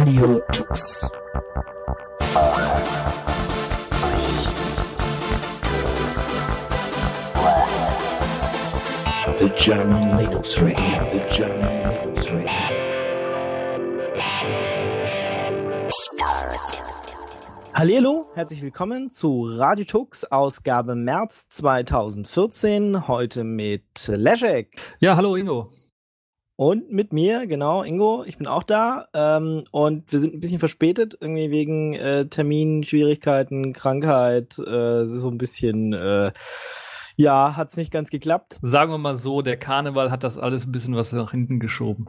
Radio Tux. The German Linux Radio, the German Linux Radio. Hallo, herzlich willkommen zu Radio Tux, Ausgabe März 2014. Heute mit Leszek. Ja, hallo Ingo. Und mit mir, genau, Ingo, ich bin auch da. Ähm, und wir sind ein bisschen verspätet, irgendwie wegen äh, Terminschwierigkeiten, Krankheit, äh, so ein bisschen, äh, ja, hat's nicht ganz geklappt. Sagen wir mal so, der Karneval hat das alles ein bisschen was nach hinten geschoben.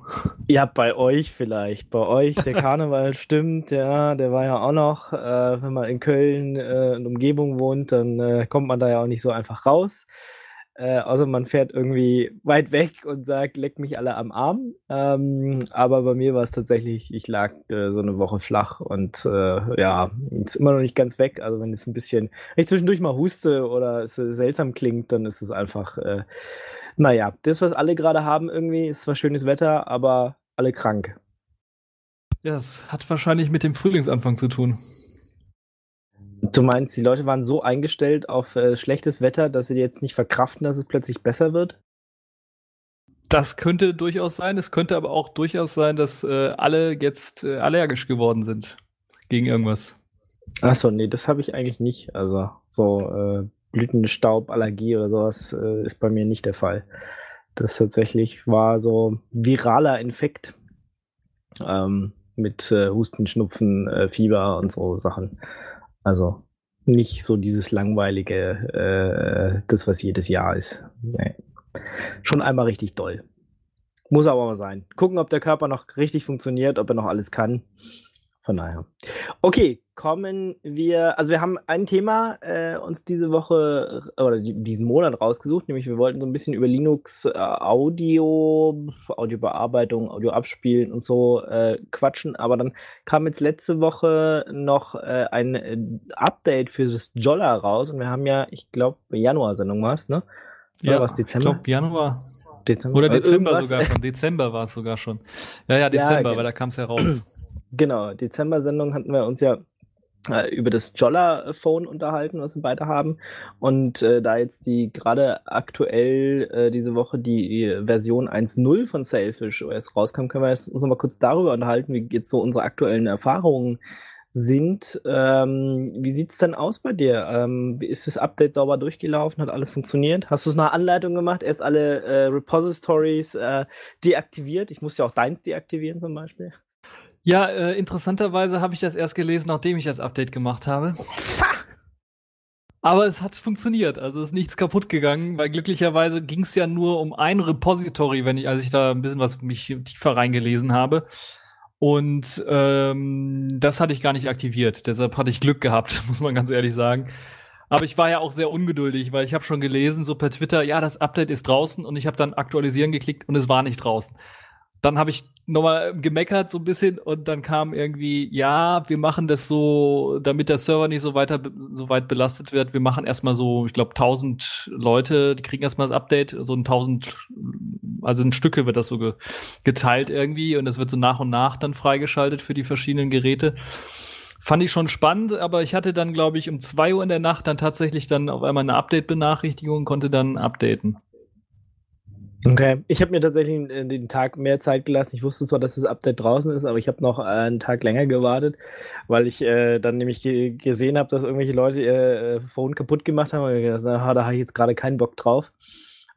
Ja, bei euch vielleicht. Bei euch, der Karneval stimmt, ja, der war ja auch noch. Äh, wenn man in Köln äh, und Umgebung wohnt, dann äh, kommt man da ja auch nicht so einfach raus. Äh, außer man fährt irgendwie weit weg und sagt, leck mich alle am Arm. Ähm, aber bei mir war es tatsächlich, ich lag äh, so eine Woche flach und äh, ja, ist immer noch nicht ganz weg. Also wenn es ein bisschen, wenn ich zwischendurch mal huste oder es seltsam klingt, dann ist es einfach, äh, naja, das, was alle gerade haben irgendwie, ist zwar schönes Wetter, aber alle krank. Ja, das hat wahrscheinlich mit dem Frühlingsanfang zu tun. Du meinst, die Leute waren so eingestellt auf äh, schlechtes Wetter, dass sie jetzt nicht verkraften, dass es plötzlich besser wird? Das könnte durchaus sein. Es könnte aber auch durchaus sein, dass äh, alle jetzt äh, allergisch geworden sind gegen irgendwas. Achso, nee, das habe ich eigentlich nicht. Also so äh, Blütenstauballergie oder sowas äh, ist bei mir nicht der Fall. Das tatsächlich war so viraler Infekt ähm, mit äh, Husten, Schnupfen, äh, Fieber und so Sachen. Also nicht so dieses langweilige, äh, das was jedes Jahr ist. Nee. Schon einmal richtig doll. Muss aber mal sein. Gucken, ob der Körper noch richtig funktioniert, ob er noch alles kann. Von daher. Okay, kommen wir. Also wir haben ein Thema äh, uns diese Woche oder diesen Monat rausgesucht, nämlich wir wollten so ein bisschen über Linux äh, Audio, Audiobearbeitung, Audio abspielen und so äh, quatschen. Aber dann kam jetzt letzte Woche noch äh, ein äh, Update für das Jolla raus und wir haben ja, ich glaube, Januar-Sendung war es, ne? Oder ja, was Dezember? Ich glaube Januar. Dezember. Oder Dezember sogar schon. Dezember war es sogar schon. Ja, ja, Dezember, ja, weil da kam es ja raus. Genau, Dezember-Sendung hatten wir uns ja äh, über das Jolla-Phone unterhalten, was wir beide haben. Und äh, da jetzt die gerade aktuell äh, diese Woche die Version 1.0 von Sailfish OS rauskam, können wir jetzt uns noch mal kurz darüber unterhalten, wie jetzt so unsere aktuellen Erfahrungen sind. Ähm, wie sieht's denn aus bei dir? Ähm, ist das Update sauber durchgelaufen? Hat alles funktioniert? Hast du es nach Anleitung gemacht? Erst alle äh, Repositories äh, deaktiviert? Ich muss ja auch deins deaktivieren zum Beispiel. Ja, äh, interessanterweise habe ich das erst gelesen, nachdem ich das Update gemacht habe. Aber es hat funktioniert, also ist nichts kaputt gegangen, weil glücklicherweise ging es ja nur um ein Repository, wenn ich, als ich da ein bisschen was mich tiefer reingelesen habe. Und ähm, das hatte ich gar nicht aktiviert. Deshalb hatte ich Glück gehabt, muss man ganz ehrlich sagen. Aber ich war ja auch sehr ungeduldig, weil ich habe schon gelesen, so per Twitter, ja, das Update ist draußen und ich habe dann aktualisieren geklickt und es war nicht draußen dann habe ich nochmal gemeckert so ein bisschen und dann kam irgendwie, ja, wir machen das so, damit der Server nicht so weiter so weit belastet wird. Wir machen erstmal so, ich glaube, 1000 Leute, die kriegen erstmal das Update, so ein 1000, also in Stücke wird das so ge geteilt irgendwie und das wird so nach und nach dann freigeschaltet für die verschiedenen Geräte. Fand ich schon spannend, aber ich hatte dann, glaube ich, um zwei Uhr in der Nacht dann tatsächlich dann auf einmal eine Update-Benachrichtigung, konnte dann updaten. Okay, ich habe mir tatsächlich den Tag mehr Zeit gelassen. Ich wusste zwar, dass das Update draußen ist, aber ich habe noch einen Tag länger gewartet, weil ich äh, dann nämlich gesehen habe, dass irgendwelche Leute ihr äh, Phone kaputt gemacht haben. Und gedacht, da habe ich jetzt gerade keinen Bock drauf.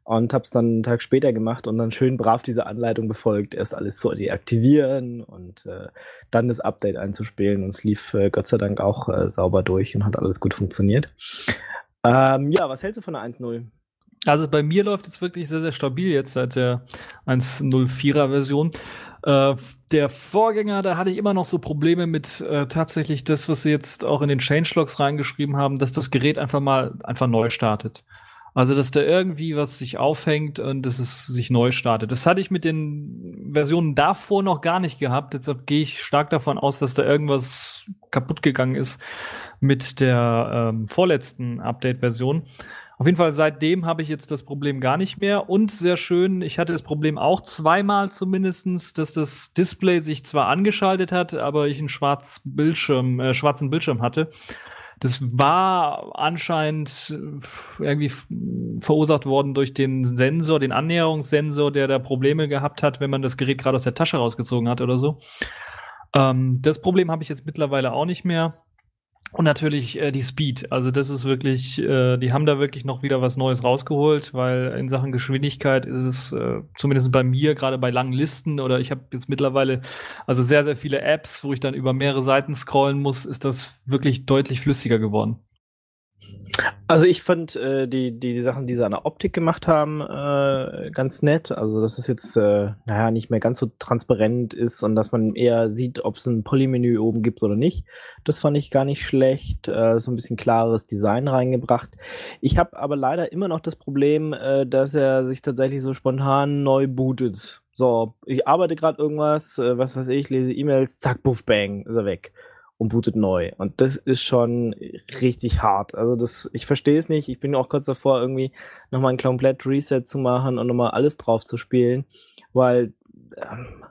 Und habe es dann einen Tag später gemacht und dann schön brav diese Anleitung befolgt, erst alles zu deaktivieren und äh, dann das Update einzuspielen. Und es lief äh, Gott sei Dank auch äh, sauber durch und hat alles gut funktioniert. Ähm, ja, was hältst du von der 1.0? Also bei mir läuft es wirklich sehr, sehr stabil jetzt seit der 1.04er Version. Äh, der Vorgänger, da hatte ich immer noch so Probleme mit äh, tatsächlich das, was sie jetzt auch in den Changelogs reingeschrieben haben, dass das Gerät einfach mal einfach neu startet. Also, dass da irgendwie was sich aufhängt und dass es sich neu startet. Das hatte ich mit den Versionen davor noch gar nicht gehabt. Deshalb gehe ich stark davon aus, dass da irgendwas kaputt gegangen ist mit der ähm, vorletzten Update-Version. Auf jeden Fall seitdem habe ich jetzt das Problem gar nicht mehr. Und sehr schön, ich hatte das Problem auch zweimal zumindestens, dass das Display sich zwar angeschaltet hat, aber ich einen schwarzen Bildschirm, äh, schwarzen Bildschirm hatte. Das war anscheinend äh, irgendwie verursacht worden durch den Sensor, den Annäherungssensor, der da Probleme gehabt hat, wenn man das Gerät gerade aus der Tasche rausgezogen hat oder so. Ähm, das Problem habe ich jetzt mittlerweile auch nicht mehr. Und natürlich äh, die Speed. Also das ist wirklich, äh, die haben da wirklich noch wieder was Neues rausgeholt, weil in Sachen Geschwindigkeit ist es äh, zumindest bei mir gerade bei langen Listen oder ich habe jetzt mittlerweile also sehr sehr viele Apps, wo ich dann über mehrere Seiten scrollen muss, ist das wirklich deutlich flüssiger geworden. Also ich fand äh, die, die, die Sachen, die sie an der Optik gemacht haben, äh, ganz nett. Also dass es jetzt, äh, naja, nicht mehr ganz so transparent ist und dass man eher sieht, ob es ein Polymenü oben gibt oder nicht. Das fand ich gar nicht schlecht. Äh, so ein bisschen klares Design reingebracht. Ich habe aber leider immer noch das Problem, äh, dass er sich tatsächlich so spontan neu bootet. So, ich arbeite gerade irgendwas, äh, was weiß ich, lese E-Mails, zack, buff, bang, ist er weg und bootet neu. Und das ist schon richtig hart. Also das, ich verstehe es nicht. Ich bin auch kurz davor, irgendwie nochmal ein komplett Reset zu machen und nochmal alles drauf zu spielen, weil, ähm,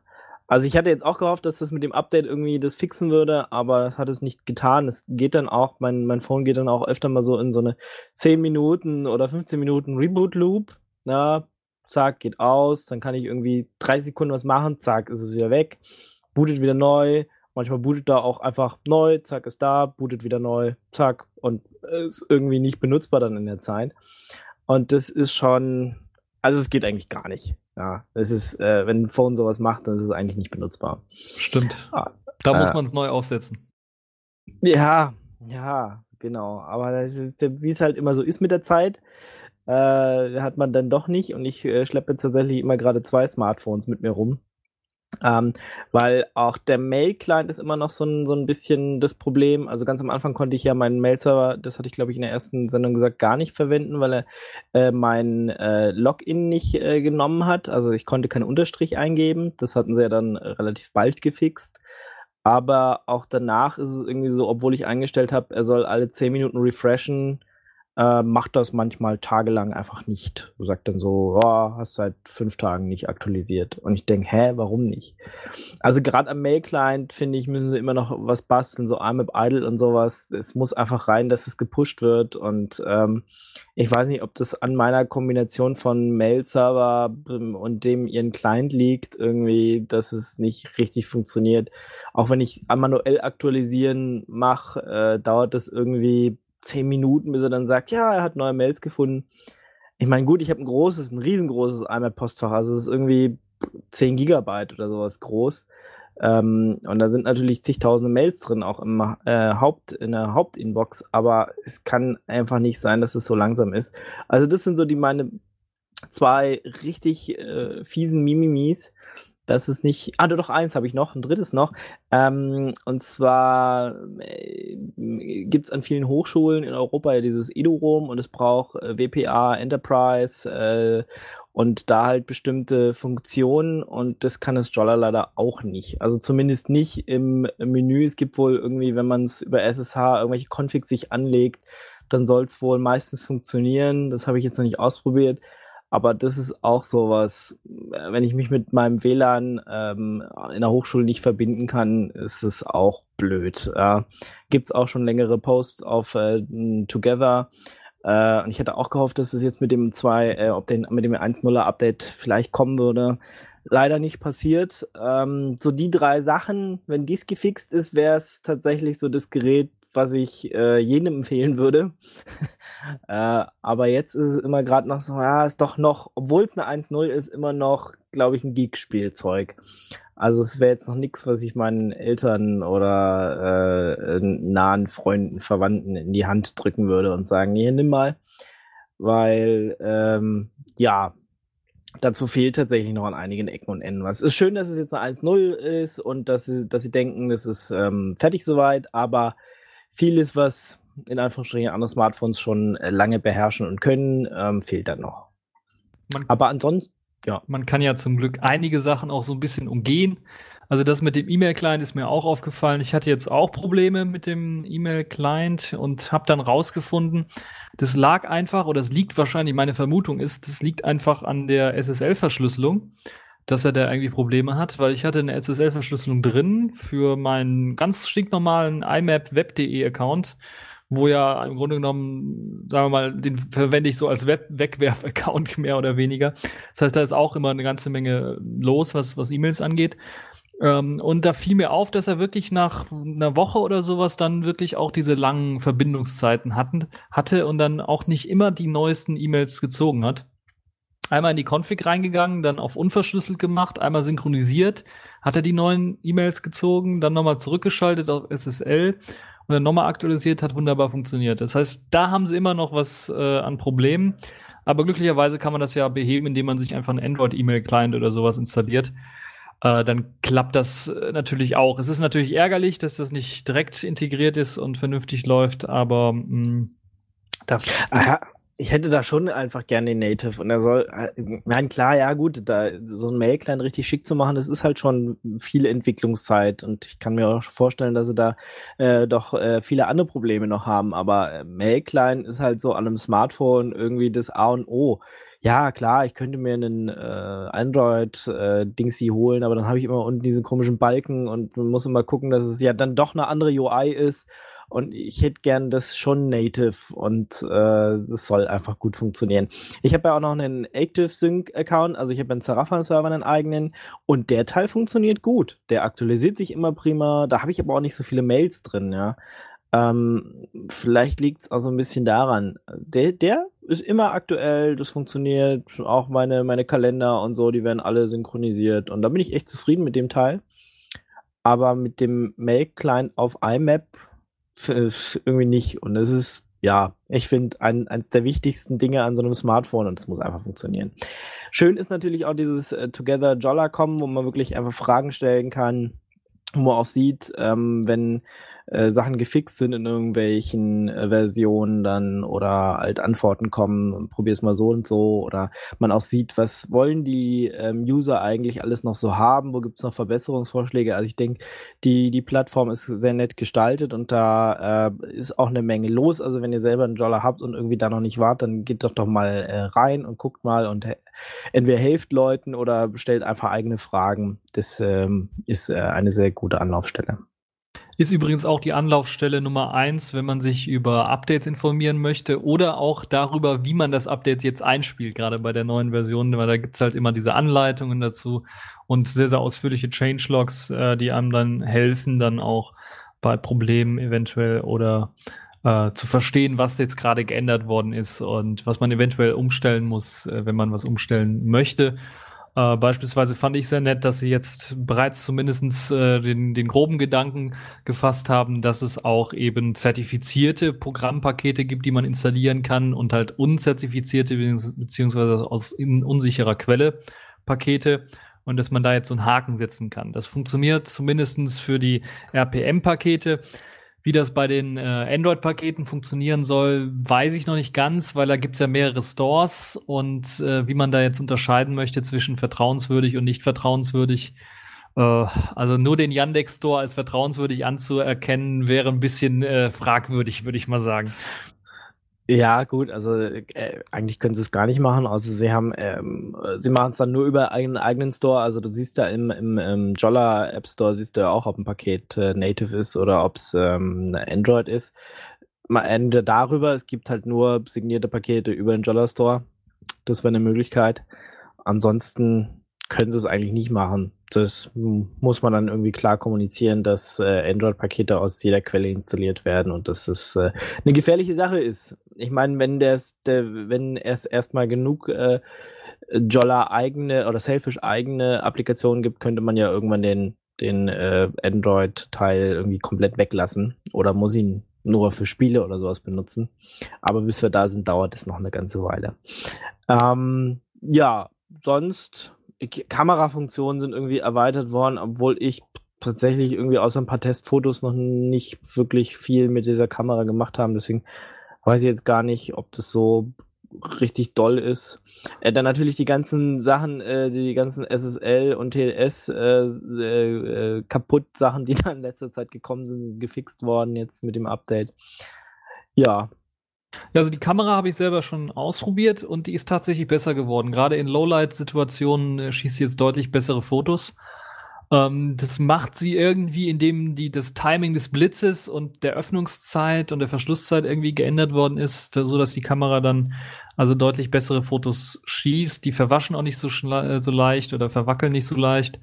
also ich hatte jetzt auch gehofft, dass das mit dem Update irgendwie das fixen würde, aber das hat es nicht getan. Es geht dann auch, mein, mein Phone geht dann auch öfter mal so in so eine 10 Minuten oder 15 Minuten Reboot-Loop. Ja, zack, geht aus, dann kann ich irgendwie 30 Sekunden was machen, zack, ist es wieder weg, bootet wieder neu, Manchmal bootet da auch einfach neu, zack, ist da, bootet wieder neu, zack, und ist irgendwie nicht benutzbar dann in der Zeit. Und das ist schon, also es geht eigentlich gar nicht. Ja, es ist, äh, wenn ein Phone sowas macht, dann ist es eigentlich nicht benutzbar. Stimmt. Ah, da äh, muss man es neu aufsetzen. Ja, ja, genau. Aber wie es halt immer so ist mit der Zeit, äh, hat man dann doch nicht. Und ich äh, schleppe tatsächlich immer gerade zwei Smartphones mit mir rum. Ähm, weil auch der Mail-Client ist immer noch so ein, so ein bisschen das Problem. Also ganz am Anfang konnte ich ja meinen Mail-Server, das hatte ich glaube ich in der ersten Sendung gesagt, gar nicht verwenden, weil er äh, mein äh, Login nicht äh, genommen hat. Also ich konnte keinen Unterstrich eingeben. Das hatten sie ja dann relativ bald gefixt. Aber auch danach ist es irgendwie so, obwohl ich eingestellt habe, er soll alle 10 Minuten refreshen, äh, macht das manchmal tagelang einfach nicht. Du sagst dann so, oh, hast seit fünf Tagen nicht aktualisiert. Und ich denke, hä, warum nicht? Also gerade am Mail-Client, finde ich, müssen sie immer noch was basteln, so IMAP Idle und sowas. Es muss einfach rein, dass es gepusht wird. Und ähm, ich weiß nicht, ob das an meiner Kombination von Mail-Server ähm, und dem ihren Client liegt, irgendwie, dass es nicht richtig funktioniert. Auch wenn ich manuell aktualisieren mache, äh, dauert das irgendwie zehn Minuten, bis er dann sagt, ja, er hat neue Mails gefunden. Ich meine, gut, ich habe ein großes, ein riesengroßes IMAP-Postfach, also es ist irgendwie 10 Gigabyte oder sowas groß. Ähm, und da sind natürlich zigtausende Mails drin, auch im äh, Haupt, in der Hauptinbox, aber es kann einfach nicht sein, dass es so langsam ist. Also das sind so die meine zwei richtig äh, fiesen Mimimis, das ist nicht. Ah, doch, eins habe ich noch, ein drittes noch. Ähm, und zwar äh, gibt es an vielen Hochschulen in Europa ja dieses EduRoam und es braucht äh, WPA Enterprise äh, und da halt bestimmte Funktionen und das kann das Jolla leider auch nicht. Also zumindest nicht im, im Menü. Es gibt wohl irgendwie, wenn man es über SSH irgendwelche Configs sich anlegt, dann soll es wohl meistens funktionieren. Das habe ich jetzt noch nicht ausprobiert. Aber das ist auch sowas, wenn ich mich mit meinem WLAN ähm, in der Hochschule nicht verbinden kann, ist es auch blöd. Äh, Gibt es auch schon längere Posts auf äh, Together. Äh, und ich hätte auch gehofft, dass es jetzt mit dem 2, äh, ob den, mit dem 1.0er Update vielleicht kommen würde. Leider nicht passiert. Ähm, so die drei Sachen, wenn dies gefixt ist, wäre es tatsächlich so das Gerät, was ich äh, jedem empfehlen würde. äh, aber jetzt ist es immer gerade noch so, ja, ist doch noch, obwohl es eine 1-0 ist, immer noch, glaube ich, ein Geek-Spielzeug. Also es wäre jetzt noch nichts, was ich meinen Eltern oder äh, nahen Freunden, Verwandten in die Hand drücken würde und sagen, hier, nimm mal. Weil, ähm, ja, dazu fehlt tatsächlich noch an einigen Ecken und Enden was. Es ist schön, dass es jetzt eine 1-0 ist und dass sie, dass sie denken, das ist ähm, fertig soweit, aber vieles, was in Anführungsstrichen andere Smartphones schon äh, lange beherrschen und können, ähm, fehlt dann noch. Man, Aber ansonsten, ja. Man kann ja zum Glück einige Sachen auch so ein bisschen umgehen. Also das mit dem E-Mail-Client ist mir auch aufgefallen. Ich hatte jetzt auch Probleme mit dem E-Mail-Client und habe dann rausgefunden, das lag einfach, oder es liegt wahrscheinlich, meine Vermutung ist, das liegt einfach an der SSL-Verschlüsselung, dass er da irgendwie Probleme hat, weil ich hatte eine SSL-Verschlüsselung drin für meinen ganz stinknormalen IMAP Web.de Account, wo ja im Grunde genommen, sagen wir mal, den verwende ich so als Web-Wegwerf-Account mehr oder weniger. Das heißt, da ist auch immer eine ganze Menge los, was, was E-Mails angeht. Ähm, und da fiel mir auf, dass er wirklich nach einer Woche oder sowas dann wirklich auch diese langen Verbindungszeiten hatten, hatte und dann auch nicht immer die neuesten E-Mails gezogen hat. Einmal in die Config reingegangen, dann auf unverschlüsselt gemacht, einmal synchronisiert, hat er die neuen E-Mails gezogen, dann nochmal zurückgeschaltet auf SSL und dann nochmal aktualisiert, hat wunderbar funktioniert. Das heißt, da haben sie immer noch was äh, an Problemen. Aber glücklicherweise kann man das ja beheben, indem man sich einfach einen Android-E-Mail-Client oder sowas installiert äh, dann klappt das äh, natürlich auch. Es ist natürlich ärgerlich, dass das nicht direkt integriert ist und vernünftig läuft, aber mh, mm, das. Aha. Ich hätte da schon einfach gerne den Native und er soll, äh, nein, klar, ja, gut, da so ein Mail-Client richtig schick zu machen, das ist halt schon viel Entwicklungszeit und ich kann mir auch vorstellen, dass sie da äh, doch äh, viele andere Probleme noch haben, aber äh, Mail-Client ist halt so an einem Smartphone irgendwie das A und O ja, klar, ich könnte mir einen äh, Android-Dingsy äh, holen, aber dann habe ich immer unten diesen komischen Balken und man muss immer gucken, dass es ja dann doch eine andere UI ist. Und ich hätte gern das schon native und äh, es soll einfach gut funktionieren. Ich habe ja auch noch einen Active Sync Account, also ich habe einen Seraphon-Server, einen eigenen und der Teil funktioniert gut. Der aktualisiert sich immer prima. Da habe ich aber auch nicht so viele Mails drin, ja. Ähm, vielleicht liegt es also ein bisschen daran. Der, der ist immer aktuell, das funktioniert, auch meine, meine Kalender und so, die werden alle synchronisiert und da bin ich echt zufrieden mit dem Teil. Aber mit dem Mail-Client auf IMAP irgendwie nicht. Und das ist, ja, ich finde, ein, eins der wichtigsten Dinge an so einem Smartphone und das muss einfach funktionieren. Schön ist natürlich auch dieses äh, Together Jolla kommen, wo man wirklich einfach Fragen stellen kann, wo man auch sieht, ähm, wenn äh, Sachen gefixt sind in irgendwelchen äh, Versionen dann oder halt Antworten kommen und probier's mal so und so oder man auch sieht, was wollen die ähm, User eigentlich alles noch so haben, wo gibt's noch Verbesserungsvorschläge. Also ich denke, die, die Plattform ist sehr nett gestaltet und da äh, ist auch eine Menge los. Also wenn ihr selber einen Dollar habt und irgendwie da noch nicht wart, dann geht doch doch mal äh, rein und guckt mal und entweder helft Leuten oder stellt einfach eigene Fragen. Das ähm, ist äh, eine sehr gute Anlaufstelle. Ist übrigens auch die Anlaufstelle Nummer eins, wenn man sich über Updates informieren möchte oder auch darüber, wie man das Update jetzt einspielt, gerade bei der neuen Version, weil da gibt's halt immer diese Anleitungen dazu und sehr, sehr ausführliche Changelogs, äh, die einem dann helfen, dann auch bei Problemen eventuell oder äh, zu verstehen, was jetzt gerade geändert worden ist und was man eventuell umstellen muss, äh, wenn man was umstellen möchte. Äh, beispielsweise fand ich sehr nett, dass sie jetzt bereits zumindest äh, den, den groben Gedanken gefasst haben, dass es auch eben zertifizierte Programmpakete gibt, die man installieren kann und halt unzertifizierte beziehungsweise aus in unsicherer Quelle Pakete und dass man da jetzt so einen Haken setzen kann. Das funktioniert zumindestens für die RPM-Pakete. Wie das bei den äh, Android-Paketen funktionieren soll, weiß ich noch nicht ganz, weil da gibt's ja mehrere Stores und äh, wie man da jetzt unterscheiden möchte zwischen vertrauenswürdig und nicht vertrauenswürdig. Äh, also nur den Yandex Store als vertrauenswürdig anzuerkennen, wäre ein bisschen äh, fragwürdig, würde ich mal sagen. Ja, gut, also äh, eigentlich können sie es gar nicht machen, außer sie haben, ähm, sie machen es dann nur über einen eigenen Store. Also du siehst ja im, im, im Jolla App Store, siehst du ja auch, ob ein Paket äh, native ist oder ob es ähm, Android ist. Mal Ende darüber, es gibt halt nur signierte Pakete über den Jolla Store. Das wäre eine Möglichkeit. Ansonsten können sie es eigentlich nicht machen. Das muss man dann irgendwie klar kommunizieren, dass äh, Android-Pakete aus jeder Quelle installiert werden und dass es äh, eine gefährliche Sache ist. Ich meine, wenn der's, der, wenn es erstmal genug äh, Jolla eigene oder Selfish eigene Applikationen gibt, könnte man ja irgendwann den den äh, Android-Teil irgendwie komplett weglassen oder muss ihn nur für Spiele oder sowas benutzen. Aber bis wir da sind, dauert es noch eine ganze Weile. Ähm, ja, sonst Kamerafunktionen sind irgendwie erweitert worden, obwohl ich tatsächlich irgendwie außer ein paar Testfotos noch nicht wirklich viel mit dieser Kamera gemacht haben. Deswegen weiß ich jetzt gar nicht, ob das so richtig doll ist. Äh, dann natürlich die ganzen Sachen, äh, die ganzen SSL und TLS äh, äh, äh, kaputt Sachen, die da in letzter Zeit gekommen sind, sind gefixt worden jetzt mit dem Update. Ja. Ja, also die Kamera habe ich selber schon ausprobiert und die ist tatsächlich besser geworden. Gerade in Lowlight-Situationen äh, schießt sie jetzt deutlich bessere Fotos. Ähm, das macht sie irgendwie, indem die, das Timing des Blitzes und der Öffnungszeit und der Verschlusszeit irgendwie geändert worden ist, so dass die Kamera dann also deutlich bessere Fotos schießt. Die verwaschen auch nicht so, äh, so leicht oder verwackeln nicht so leicht.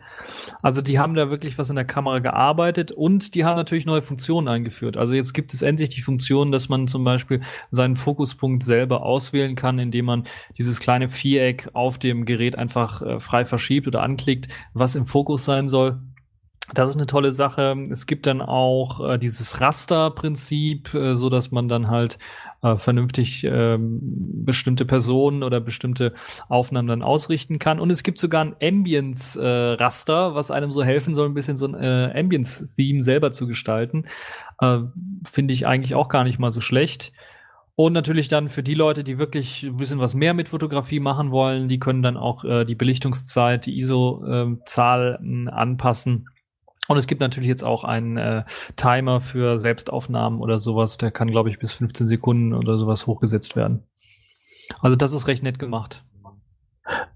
Also die haben da wirklich was in der Kamera gearbeitet und die haben natürlich neue Funktionen eingeführt. Also jetzt gibt es endlich die Funktion, dass man zum Beispiel seinen Fokuspunkt selber auswählen kann, indem man dieses kleine Viereck auf dem Gerät einfach äh, frei verschiebt oder anklickt, was im Fokus sein soll. Das ist eine tolle Sache. Es gibt dann auch äh, dieses Raster-Prinzip, äh, so dass man dann halt äh, vernünftig ähm, bestimmte Personen oder bestimmte Aufnahmen dann ausrichten kann. Und es gibt sogar ein Ambience-Raster, äh, was einem so helfen soll, ein bisschen so ein äh, Ambience-Theme selber zu gestalten. Äh, Finde ich eigentlich auch gar nicht mal so schlecht. Und natürlich dann für die Leute, die wirklich ein bisschen was mehr mit Fotografie machen wollen, die können dann auch äh, die Belichtungszeit, die ISO-Zahl äh, anpassen und es gibt natürlich jetzt auch einen äh, Timer für Selbstaufnahmen oder sowas. Der kann, glaube ich, bis 15 Sekunden oder sowas hochgesetzt werden. Also das ist recht nett gemacht.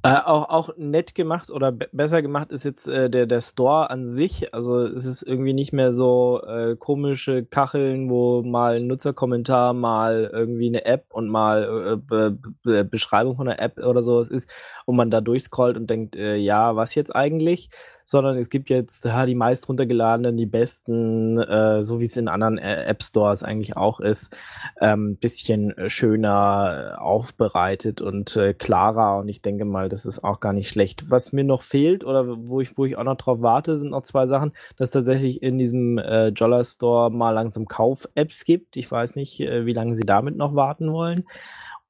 Äh, auch, auch nett gemacht oder besser gemacht ist jetzt äh, der, der Store an sich. Also es ist irgendwie nicht mehr so äh, komische Kacheln, wo mal ein Nutzerkommentar, mal irgendwie eine App und mal äh, Be Be Beschreibung von der App oder sowas ist und man da durchscrollt und denkt, äh, ja, was jetzt eigentlich? Sondern es gibt jetzt ja, die meist runtergeladenen, die besten, äh, so wie es in anderen äh, App Stores eigentlich auch ist, ähm, bisschen schöner aufbereitet und äh, klarer. Und ich denke mal, das ist auch gar nicht schlecht. Was mir noch fehlt oder wo ich, wo ich auch noch drauf warte, sind noch zwei Sachen, dass tatsächlich in diesem äh, Jolla Store mal langsam Kauf-Apps gibt. Ich weiß nicht, äh, wie lange sie damit noch warten wollen.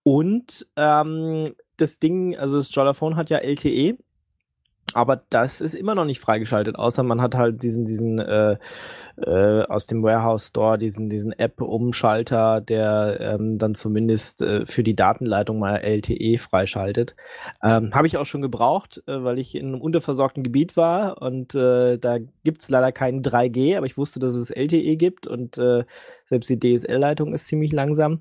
Und ähm, das Ding, also das Jollaphone hat ja LTE aber das ist immer noch nicht freigeschaltet, außer man hat halt diesen, diesen äh, äh, aus dem Warehouse Store, diesen, diesen App-Umschalter, der ähm, dann zumindest äh, für die Datenleitung mal LTE freischaltet. Ähm, Habe ich auch schon gebraucht, äh, weil ich in einem unterversorgten Gebiet war und äh, da gibt's leider keinen 3G, aber ich wusste, dass es LTE gibt und äh, selbst die DSL-Leitung ist ziemlich langsam.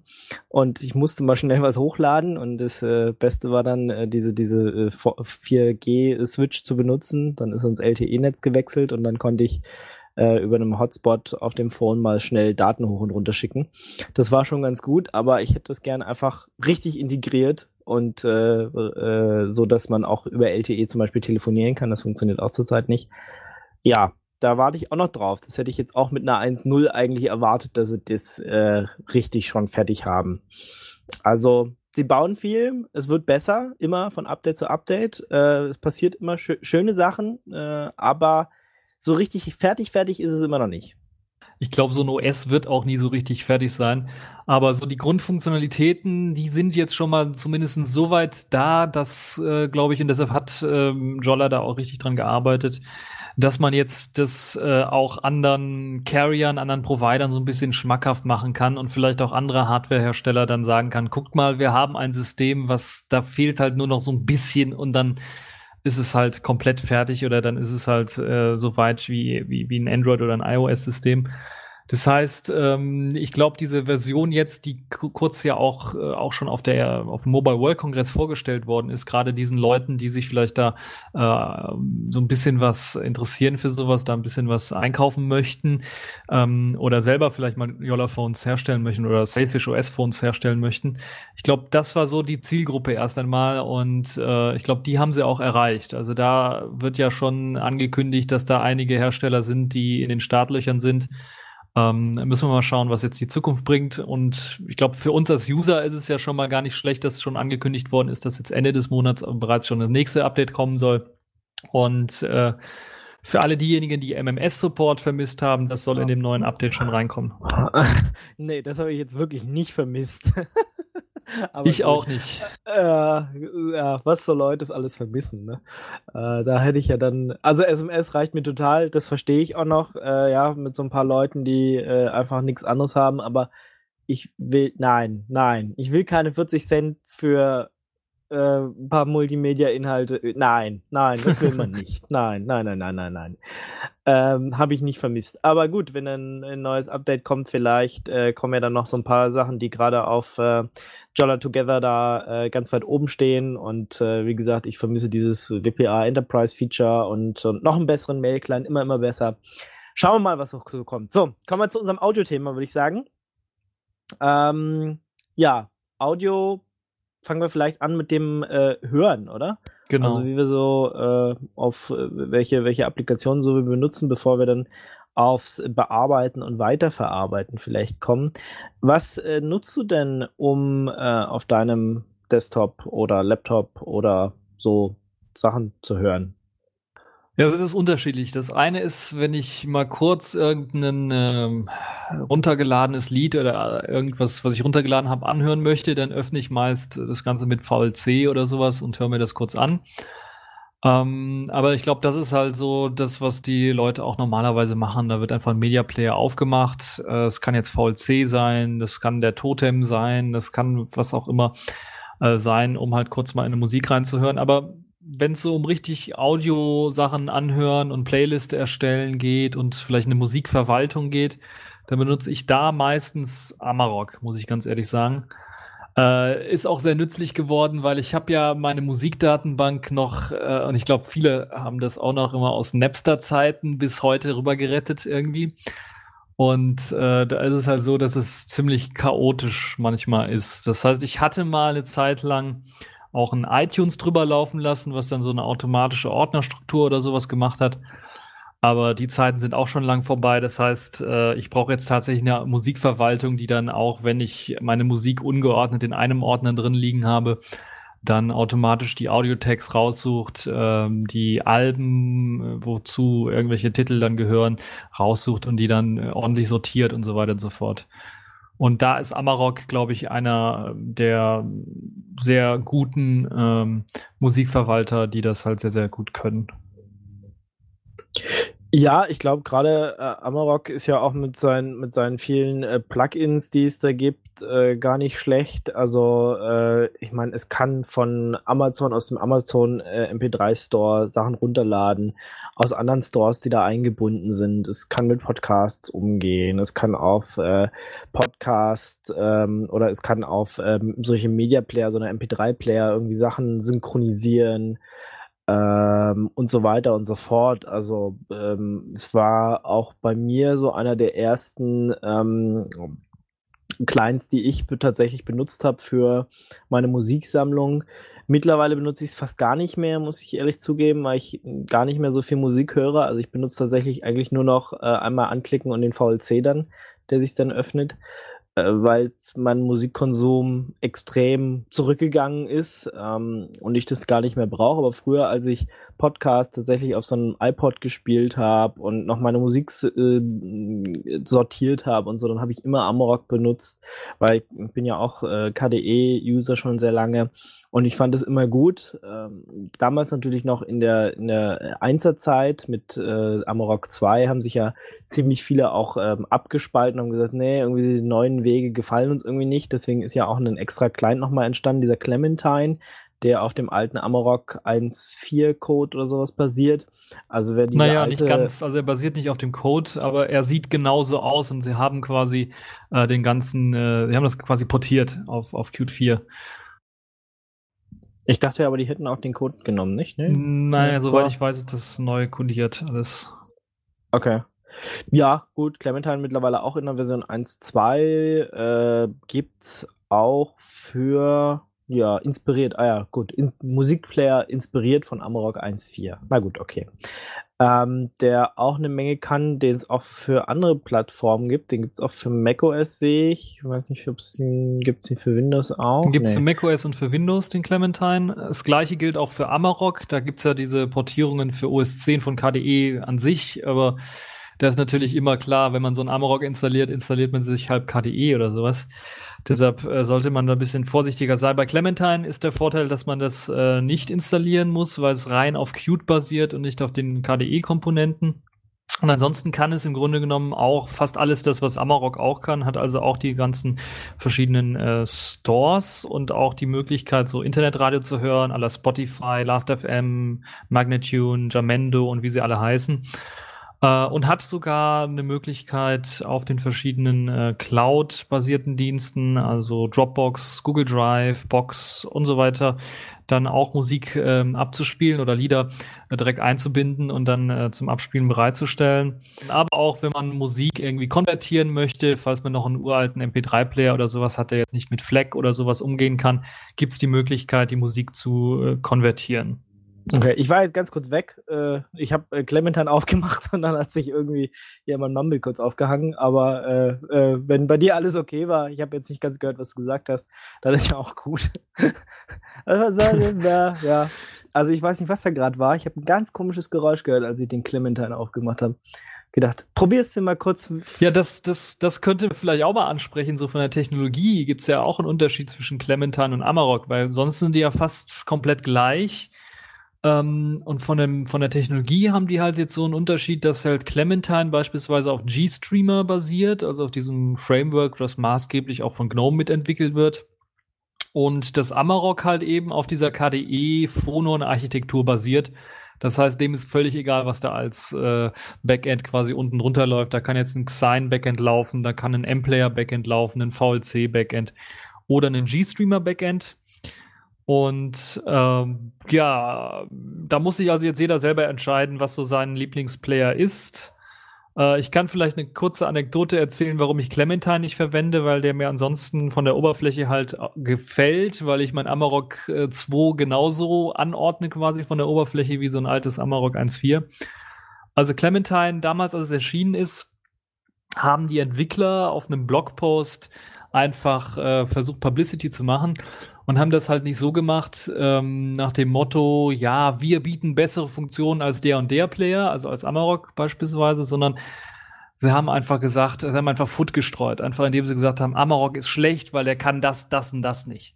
Und ich musste mal schnell was hochladen und das äh, Beste war dann, äh, diese, diese äh, 4G-Switch zu benutzen. Dann ist uns LTE-Netz gewechselt und dann konnte ich äh, über einem Hotspot auf dem Phone mal schnell Daten hoch und runter schicken. Das war schon ganz gut, aber ich hätte das gerne einfach richtig integriert und äh, äh, so, dass man auch über LTE zum Beispiel telefonieren kann. Das funktioniert auch zurzeit nicht. Ja, da warte ich auch noch drauf. Das hätte ich jetzt auch mit einer 1.0 eigentlich erwartet, dass sie das äh, richtig schon fertig haben. Also, sie bauen viel, es wird besser, immer von Update zu Update. Äh, es passiert immer schö schöne Sachen, äh, aber so richtig fertig, fertig ist es immer noch nicht. Ich glaube, so ein OS wird auch nie so richtig fertig sein. Aber so die Grundfunktionalitäten, die sind jetzt schon mal zumindest so weit da, dass, äh, glaube ich, und deshalb hat ähm, Jolla da auch richtig dran gearbeitet, dass man jetzt das äh, auch anderen Carriern, anderen Providern so ein bisschen schmackhaft machen kann und vielleicht auch andere Hardwarehersteller dann sagen kann, guckt mal, wir haben ein System, was da fehlt halt nur noch so ein bisschen und dann ist es halt komplett fertig oder dann ist es halt äh, so weit wie, wie, wie ein Android oder ein iOS-System. Das heißt, ähm, ich glaube, diese Version jetzt, die kurz ja auch, äh, auch schon auf der auf dem Mobile World Congress vorgestellt worden ist, gerade diesen Leuten, die sich vielleicht da äh, so ein bisschen was interessieren für sowas, da ein bisschen was einkaufen möchten ähm, oder selber vielleicht mal Yola Phones herstellen möchten oder Sailfish OS Phones herstellen möchten. Ich glaube, das war so die Zielgruppe erst einmal und äh, ich glaube, die haben sie auch erreicht. Also da wird ja schon angekündigt, dass da einige Hersteller sind, die in den Startlöchern sind. Ähm, müssen wir mal schauen, was jetzt die Zukunft bringt. Und ich glaube, für uns als User ist es ja schon mal gar nicht schlecht, dass schon angekündigt worden ist, dass jetzt Ende des Monats bereits schon das nächste Update kommen soll. Und äh, für alle diejenigen, die MMS-Support vermisst haben, das soll in dem neuen Update schon reinkommen. nee, das habe ich jetzt wirklich nicht vermisst. ich gut. auch nicht. Äh, ja, was so Leute alles vermissen, ne? Äh, da hätte ich ja dann, also SMS reicht mir total, das verstehe ich auch noch, äh, ja, mit so ein paar Leuten, die äh, einfach nichts anderes haben, aber ich will, nein, nein, ich will keine 40 Cent für äh, ein paar Multimedia-Inhalte. Nein, nein, das will man nicht. Nein, nein, nein, nein, nein, nein. Ähm, Habe ich nicht vermisst. Aber gut, wenn ein, ein neues Update kommt, vielleicht äh, kommen ja dann noch so ein paar Sachen, die gerade auf äh, Jolla Together da äh, ganz weit oben stehen. Und äh, wie gesagt, ich vermisse dieses WPA Enterprise Feature und, und noch einen besseren Mail-Client, immer, immer besser. Schauen wir mal, was noch so kommt. So, kommen wir zu unserem Audio-Thema, würde ich sagen. Ähm, ja, Audio fangen wir vielleicht an mit dem äh, Hören, oder? Genau. Also wie wir so äh, auf äh, welche, welche Applikationen so wir benutzen, bevor wir dann aufs Bearbeiten und Weiterverarbeiten vielleicht kommen. Was äh, nutzt du denn, um äh, auf deinem Desktop oder Laptop oder so Sachen zu hören? Ja, das ist unterschiedlich. Das eine ist, wenn ich mal kurz irgendein ähm, runtergeladenes Lied oder irgendwas, was ich runtergeladen habe, anhören möchte, dann öffne ich meist das Ganze mit VLC oder sowas und höre mir das kurz an. Ähm, aber ich glaube, das ist halt so das, was die Leute auch normalerweise machen. Da wird einfach ein Media Player aufgemacht. Äh, es kann jetzt VLC sein, das kann der Totem sein, das kann was auch immer äh, sein, um halt kurz mal in eine Musik reinzuhören. Aber wenn es so um richtig Audio-Sachen anhören und Playliste erstellen geht und vielleicht eine Musikverwaltung geht, dann benutze ich da meistens Amarok, muss ich ganz ehrlich sagen. Äh, ist auch sehr nützlich geworden, weil ich habe ja meine Musikdatenbank noch, äh, und ich glaube, viele haben das auch noch immer aus Napster-Zeiten bis heute rüber gerettet irgendwie. Und äh, da ist es halt so, dass es ziemlich chaotisch manchmal ist. Das heißt, ich hatte mal eine Zeit lang auch ein iTunes drüber laufen lassen, was dann so eine automatische Ordnerstruktur oder sowas gemacht hat. Aber die Zeiten sind auch schon lang vorbei. Das heißt, äh, ich brauche jetzt tatsächlich eine Musikverwaltung, die dann auch, wenn ich meine Musik ungeordnet in einem Ordner drin liegen habe, dann automatisch die Audiotext raussucht, ähm, die Alben, wozu irgendwelche Titel dann gehören, raussucht und die dann äh, ordentlich sortiert und so weiter und so fort. Und da ist Amarok, glaube ich, einer der sehr guten ähm, Musikverwalter, die das halt sehr, sehr gut können. Ja, ich glaube gerade äh, Amarok ist ja auch mit seinen mit seinen vielen äh, Plugins, die es da gibt, äh, gar nicht schlecht. Also äh, ich meine, es kann von Amazon aus dem Amazon äh, MP3 Store Sachen runterladen aus anderen Stores, die da eingebunden sind. Es kann mit Podcasts umgehen. Es kann auf äh, Podcast ähm, oder es kann auf ähm, solche Media Player, so eine MP3 Player irgendwie Sachen synchronisieren ähm, und so weiter und so fort. Also ähm, es war auch bei mir so einer der ersten ähm, Clients, die ich tatsächlich benutzt habe für meine Musiksammlung. Mittlerweile benutze ich es fast gar nicht mehr, muss ich ehrlich zugeben, weil ich gar nicht mehr so viel Musik höre. Also ich benutze tatsächlich eigentlich nur noch äh, einmal anklicken und den VLC dann, der sich dann öffnet weil mein Musikkonsum extrem zurückgegangen ist ähm, und ich das gar nicht mehr brauche. Aber früher, als ich Podcast tatsächlich auf so einem iPod gespielt habe und noch meine Musik äh, sortiert habe und so, dann habe ich immer Amrock benutzt, weil ich bin ja auch äh, KDE-User schon sehr lange und ich fand es immer gut. Ähm, damals natürlich noch in der, in der Einzerzeit mit äh, Amarok 2 haben sich ja ziemlich viele auch ähm, abgespalten und gesagt, nee, irgendwie die neuen Wege gefallen uns irgendwie nicht. Deswegen ist ja auch ein extra Client nochmal entstanden, dieser Clementine, der auf dem alten Amarok 1.4 Code oder sowas basiert. Also wer diese Naja, alte, nicht ganz, also er basiert nicht auf dem Code, aber er sieht genauso aus und sie haben quasi äh, den ganzen, äh, sie haben das quasi portiert auf, auf Qt 4. Ich dachte aber, die hätten auch den Code genommen, nicht? Nee? Naja, Ja, soweit ich weiß, ist das neu kodiert alles. Okay. Ja, gut, Clementine mittlerweile auch in der Version 1.2 äh, gibt's auch für ja, inspiriert, ah ja, gut, in, Musikplayer inspiriert von Amarok 1.4. Na gut, okay. Ähm, der auch eine Menge kann, den es auch für andere Plattformen gibt. Den gibt's auch für macOS, sehe ich. Ich weiß nicht, ob es ihn gibt's ihn für Windows auch. Den gibt's Nee. für macOS und für Windows, den Clementine. Das gleiche gilt auch für Amarok. Da gibt's ja diese Portierungen für OS 10 von KDE an sich, aber da ist natürlich immer klar, wenn man so ein Amarok installiert, installiert man sich halb KDE oder sowas. Deshalb äh, sollte man da ein bisschen vorsichtiger sein. Bei Clementine ist der Vorteil, dass man das äh, nicht installieren muss, weil es rein auf Qt basiert und nicht auf den KDE-Komponenten. Und ansonsten kann es im Grunde genommen auch fast alles das, was Amarok auch kann, hat also auch die ganzen verschiedenen äh, Stores und auch die Möglichkeit, so Internetradio zu hören, aller Spotify, Last.fm, Magnitune, Jamendo und wie sie alle heißen. Äh, und hat sogar eine Möglichkeit auf den verschiedenen äh, Cloud-basierten Diensten, also Dropbox, Google Drive, Box und so weiter, dann auch Musik ähm, abzuspielen oder Lieder äh, direkt einzubinden und dann äh, zum Abspielen bereitzustellen. Aber auch wenn man Musik irgendwie konvertieren möchte, falls man noch einen uralten MP3-Player oder sowas hat, der jetzt nicht mit FLAC oder sowas umgehen kann, gibt es die Möglichkeit, die Musik zu äh, konvertieren. Okay, ich war jetzt ganz kurz weg. Äh, ich habe äh, Clementine aufgemacht und dann hat sich irgendwie ja mein Mumble kurz aufgehangen. Aber äh, äh, wenn bei dir alles okay war, ich habe jetzt nicht ganz gehört, was du gesagt hast, dann ist ja auch gut. also, ja. Also ich weiß nicht, was da gerade war. Ich habe ein ganz komisches Geräusch gehört, als ich den Clementine aufgemacht habe. Gedacht, probierst du mal kurz. Ja, das, das, das könnte vielleicht auch mal ansprechen. So von der Technologie gibt's ja auch einen Unterschied zwischen Clementine und Amarok, weil sonst sind die ja fast komplett gleich. Ähm, und von, dem, von der Technologie haben die halt jetzt so einen Unterschied, dass halt Clementine beispielsweise auf GStreamer basiert, also auf diesem Framework, das maßgeblich auch von GNOME mitentwickelt wird. Und das Amarok halt eben auf dieser KDE-Phonon-Architektur basiert. Das heißt, dem ist völlig egal, was da als äh, Backend quasi unten drunter läuft. Da kann jetzt ein Xine-Backend laufen, da kann ein M-Player-Backend laufen, ein VLC-Backend oder ein GStreamer-Backend. Und ähm, ja, da muss sich also jetzt jeder selber entscheiden, was so sein Lieblingsplayer ist. Äh, ich kann vielleicht eine kurze Anekdote erzählen, warum ich Clementine nicht verwende, weil der mir ansonsten von der Oberfläche halt äh, gefällt, weil ich mein Amarok äh, 2 genauso anordne quasi von der Oberfläche wie so ein altes Amarok 1.4. Also Clementine, damals als es erschienen ist, haben die Entwickler auf einem Blogpost einfach äh, versucht, Publicity zu machen und haben das halt nicht so gemacht ähm, nach dem Motto, ja, wir bieten bessere Funktionen als der und der Player, also als Amarok beispielsweise, sondern sie haben einfach gesagt, sie haben einfach Foot gestreut, einfach indem sie gesagt haben, Amarok ist schlecht, weil er kann das, das und das nicht.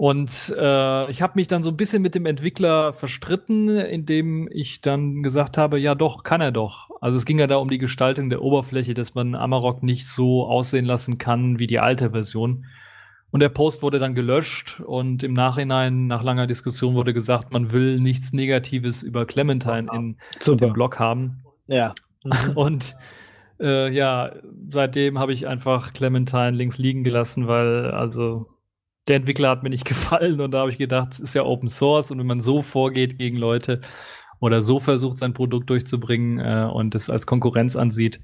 Und äh, ich habe mich dann so ein bisschen mit dem Entwickler verstritten, indem ich dann gesagt habe, ja doch, kann er doch. Also es ging ja da um die Gestaltung der Oberfläche, dass man Amarok nicht so aussehen lassen kann wie die alte Version. Und der Post wurde dann gelöscht und im Nachhinein, nach langer Diskussion, wurde gesagt, man will nichts Negatives über Clementine in, in dem Blog haben. Ja. Mhm. Und äh, ja, seitdem habe ich einfach Clementine links liegen gelassen, weil also der Entwickler hat mir nicht gefallen und da habe ich gedacht, ist ja Open Source und wenn man so vorgeht gegen Leute oder so versucht, sein Produkt durchzubringen äh, und es als Konkurrenz ansieht,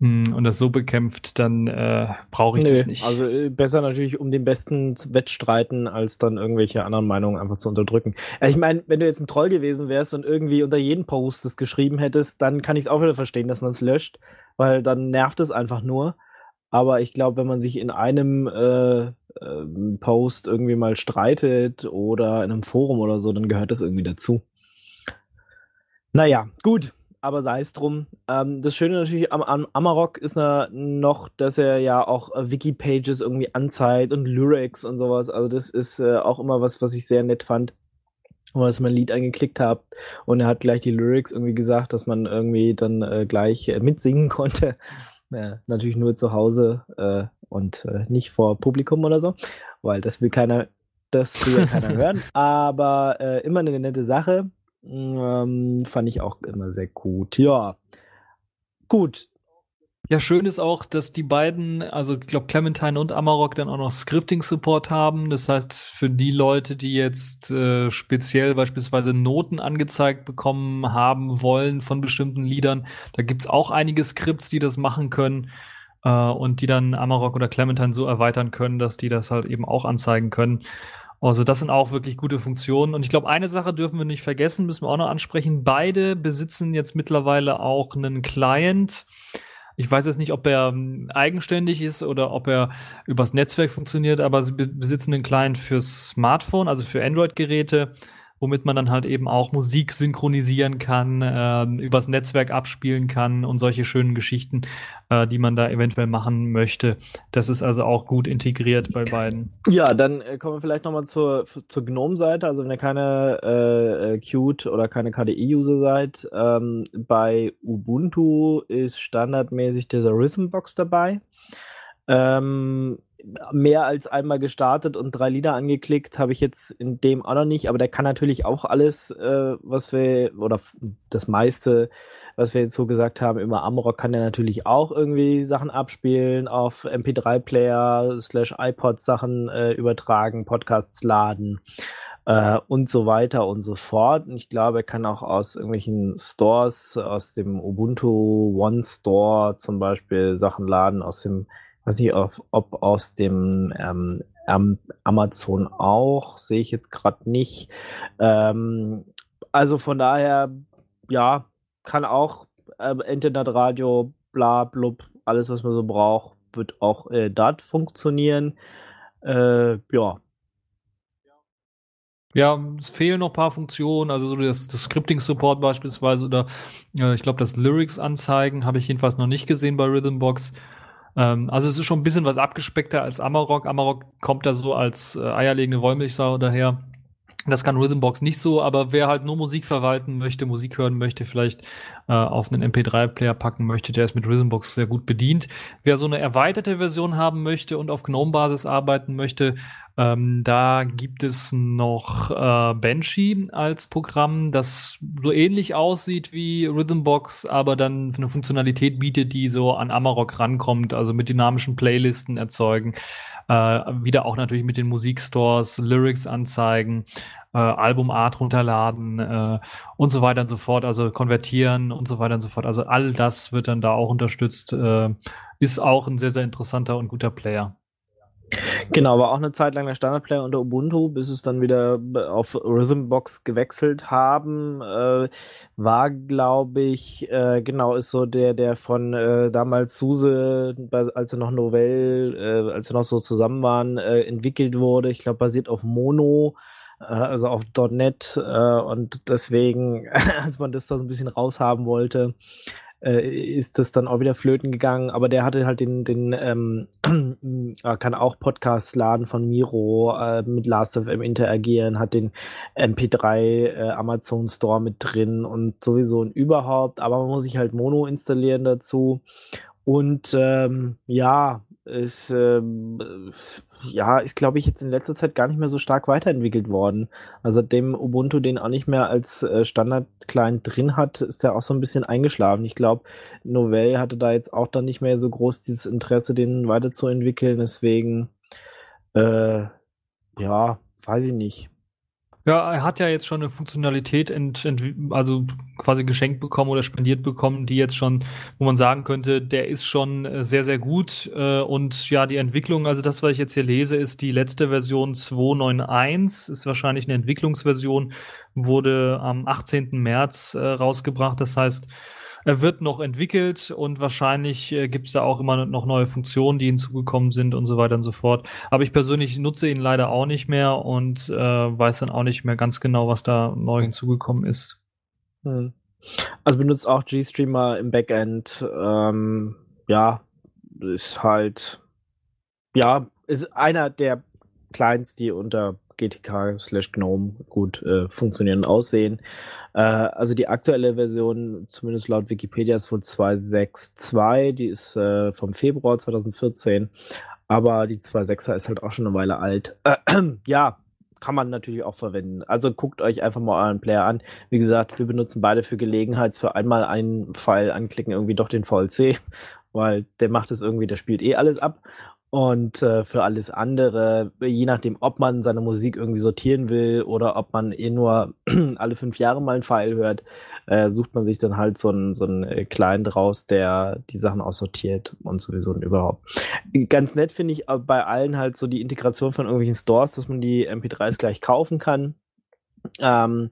hm, und das so bekämpft, dann äh, brauche ich Nö, das nicht. Also äh, besser natürlich um den besten Wettstreiten, als dann irgendwelche anderen Meinungen einfach zu unterdrücken. Also ich meine, wenn du jetzt ein Troll gewesen wärst und irgendwie unter jeden Post das geschrieben hättest, dann kann ich es auch wieder verstehen, dass man es löscht, weil dann nervt es einfach nur. Aber ich glaube, wenn man sich in einem äh, äh, Post irgendwie mal streitet oder in einem Forum oder so, dann gehört das irgendwie dazu. Naja, gut aber sei es drum. Ähm, das Schöne natürlich am, am Amarok ist na, noch, dass er ja auch äh, Wiki-Pages irgendwie anzeigt und Lyrics und sowas. Also das ist äh, auch immer was, was ich sehr nett fand. Und als mein Lied angeklickt habe und er hat gleich die Lyrics irgendwie gesagt, dass man irgendwie dann äh, gleich äh, mitsingen konnte. Äh, natürlich nur zu Hause äh, und äh, nicht vor Publikum oder so, weil das will keiner, das will keiner hören. Aber äh, immer eine nette Sache. Ähm, fand ich auch immer sehr gut. Ja. Gut. Ja, schön ist auch, dass die beiden, also ich glaube Clementine und Amarok dann auch noch Scripting-Support haben. Das heißt, für die Leute, die jetzt äh, speziell beispielsweise Noten angezeigt bekommen haben wollen von bestimmten Liedern, da gibt's auch einige Skripts, die das machen können äh, und die dann Amarok oder Clementine so erweitern können, dass die das halt eben auch anzeigen können. Also das sind auch wirklich gute Funktionen. Und ich glaube, eine Sache dürfen wir nicht vergessen, müssen wir auch noch ansprechen. Beide besitzen jetzt mittlerweile auch einen Client. Ich weiß jetzt nicht, ob er ähm, eigenständig ist oder ob er übers Netzwerk funktioniert, aber sie besitzen einen Client fürs Smartphone, also für Android-Geräte, womit man dann halt eben auch Musik synchronisieren kann, äh, übers Netzwerk abspielen kann und solche schönen Geschichten, äh, die man da eventuell machen möchte. Das ist also auch gut integriert bei beiden. Ja, dann äh, kommen wir vielleicht nochmal zur, zur GNOME-Seite. Also wenn ihr keine äh, äh Qt oder keine KDE-User seid, ähm, bei Ubuntu ist standardmäßig dieser Rhythmbox dabei. Ähm, mehr als einmal gestartet und drei Lieder angeklickt habe ich jetzt in dem auch noch nicht, aber der kann natürlich auch alles, äh, was wir, oder das meiste, was wir jetzt so gesagt haben, über Amrock kann der natürlich auch irgendwie Sachen abspielen, auf MP3-Player slash iPod Sachen äh, übertragen, Podcasts laden äh, und so weiter und so fort. Und ich glaube, er kann auch aus irgendwelchen Stores, aus dem Ubuntu One Store zum Beispiel Sachen laden, aus dem weiß nicht, ob, ob aus dem ähm, Amazon auch, sehe ich jetzt gerade nicht. Ähm, also von daher, ja, kann auch äh, Internetradio, bla, blub, alles, was man so braucht, wird auch äh, dort funktionieren. Äh, ja. Ja, es fehlen noch ein paar Funktionen, also so das, das Scripting-Support beispielsweise oder äh, ich glaube, das Lyrics-Anzeigen habe ich jedenfalls noch nicht gesehen bei Rhythmbox. Ähm, also es ist schon ein bisschen was abgespeckter als Amarok. Amarok kommt da so als äh, eierlegende Wollmilchsau daher. Das kann Rhythmbox nicht so, aber wer halt nur Musik verwalten möchte, Musik hören möchte, vielleicht äh, auf einen MP3-Player packen möchte, der ist mit Rhythmbox sehr gut bedient. Wer so eine erweiterte Version haben möchte und auf GNOME-Basis arbeiten möchte, ähm, da gibt es noch äh, Banshee als Programm, das so ähnlich aussieht wie Rhythmbox, aber dann eine Funktionalität bietet, die so an Amarok rankommt, also mit dynamischen Playlisten erzeugen. Äh, wieder auch natürlich mit den Musikstores, Lyrics anzeigen, äh, Albumart runterladen äh, und so weiter und so fort, also konvertieren und so weiter und so fort. Also all das wird dann da auch unterstützt. Äh, ist auch ein sehr, sehr interessanter und guter Player. Genau, war auch eine Zeit lang der Standardplayer unter Ubuntu, bis es dann wieder auf Rhythmbox gewechselt haben. Äh, war, glaube ich, äh, genau, ist so der, der von äh, damals Suse, als er noch Novell, äh, als sie noch so zusammen waren, äh, entwickelt wurde. Ich glaube, basiert auf Mono äh, also auf .NET äh, und deswegen, als man das da so ein bisschen raushaben wollte, äh, ist das dann auch wieder flöten gegangen. Aber der hatte halt den, den ähm, äh, kann auch Podcasts laden von Miro, äh, mit Last.fm interagieren, hat den MP3 äh, Amazon Store mit drin und sowieso und überhaupt. Aber man muss sich halt Mono installieren dazu. Und ähm, ja, ist, ähm, ja, ist, glaube ich, jetzt in letzter Zeit gar nicht mehr so stark weiterentwickelt worden. Also seitdem Ubuntu den auch nicht mehr als äh, Standard-Client drin hat, ist er auch so ein bisschen eingeschlafen. Ich glaube, Novell hatte da jetzt auch dann nicht mehr so groß dieses Interesse, den weiterzuentwickeln. Deswegen, äh, ja, weiß ich nicht. Ja, er hat ja jetzt schon eine Funktionalität ent, ent, also quasi geschenkt bekommen oder spendiert bekommen, die jetzt schon, wo man sagen könnte, der ist schon äh, sehr, sehr gut. Äh, und ja, die Entwicklung, also das, was ich jetzt hier lese, ist die letzte Version 291, ist wahrscheinlich eine Entwicklungsversion, wurde am 18. März äh, rausgebracht. Das heißt, wird noch entwickelt und wahrscheinlich äh, gibt es da auch immer noch neue Funktionen, die hinzugekommen sind und so weiter und so fort. Aber ich persönlich nutze ihn leider auch nicht mehr und äh, weiß dann auch nicht mehr ganz genau, was da neu hinzugekommen ist. Hm. Also benutzt auch GStreamer im Backend. Ähm, ja, ist halt, ja, ist einer der Clients, die unter GTK slash GNOME gut äh, funktionieren und aussehen. Äh, also die aktuelle Version, zumindest laut Wikipedia, ist wohl 2.6.2, die ist äh, vom Februar 2014, aber die 2.6er ist halt auch schon eine Weile alt. Ja, kann man natürlich auch verwenden. Also guckt euch einfach mal euren Player an. Wie gesagt, wir benutzen beide für Gelegenheits für einmal einen Pfeil anklicken, irgendwie doch den VLC, weil der macht es irgendwie, der spielt eh alles ab. Und äh, für alles andere, je nachdem, ob man seine Musik irgendwie sortieren will oder ob man eh nur alle fünf Jahre mal einen File hört, äh, sucht man sich dann halt so einen, so einen äh, Client raus, der die Sachen aussortiert und sowieso und überhaupt. Ganz nett finde ich bei allen halt so die Integration von irgendwelchen Stores, dass man die MP3s gleich kaufen kann. Ähm,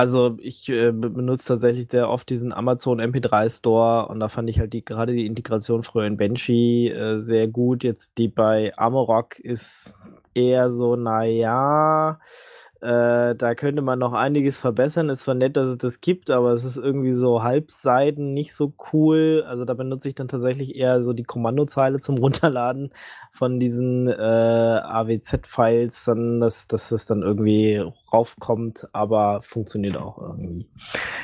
also ich äh, benutze tatsächlich sehr oft diesen Amazon MP3 Store und da fand ich halt die gerade die Integration früher in Banshee äh, sehr gut. Jetzt die bei Amarok ist eher so, naja, Äh, da könnte man noch einiges verbessern. Ist zwar nett, dass es das gibt, aber es ist irgendwie so Halbseiten nicht so cool. Also da benutze ich dann tatsächlich eher so die Kommandozeile zum Runterladen von diesen äh, AWZ-Files, dann, dass, dass es dann irgendwie raufkommt, aber funktioniert auch irgendwie.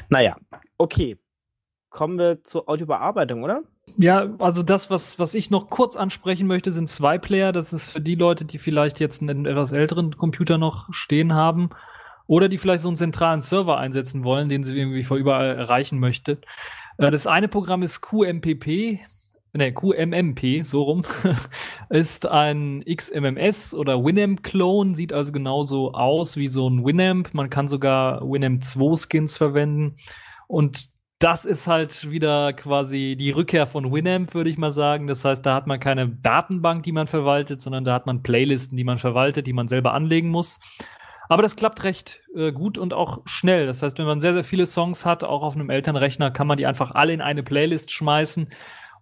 Naja, okay. Kommen wir zur Audiobearbeitung, oder? Ja, also das, was, was ich noch kurz ansprechen möchte, sind zwei Player. Das ist für die Leute, die vielleicht jetzt einen etwas älteren Computer noch stehen haben oder die vielleicht so einen zentralen Server einsetzen wollen, den sie irgendwie vor überall erreichen möchte. Äh, das eine Programm ist QMPP, ne, QMMP, so rum, ist ein XMMS oder Winamp-Clone, sieht also genauso aus wie so ein Winamp. Man kann sogar Winamp 2 Skins verwenden. Und das ist halt wieder quasi die Rückkehr von Winamp, würde ich mal sagen. Das heißt, da hat man keine Datenbank, die man verwaltet, sondern da hat man Playlisten, die man verwaltet, die man selber anlegen muss. Aber das klappt recht äh, gut und auch schnell. Das heißt, wenn man sehr, sehr viele Songs hat, auch auf einem Elternrechner, kann man die einfach alle in eine Playlist schmeißen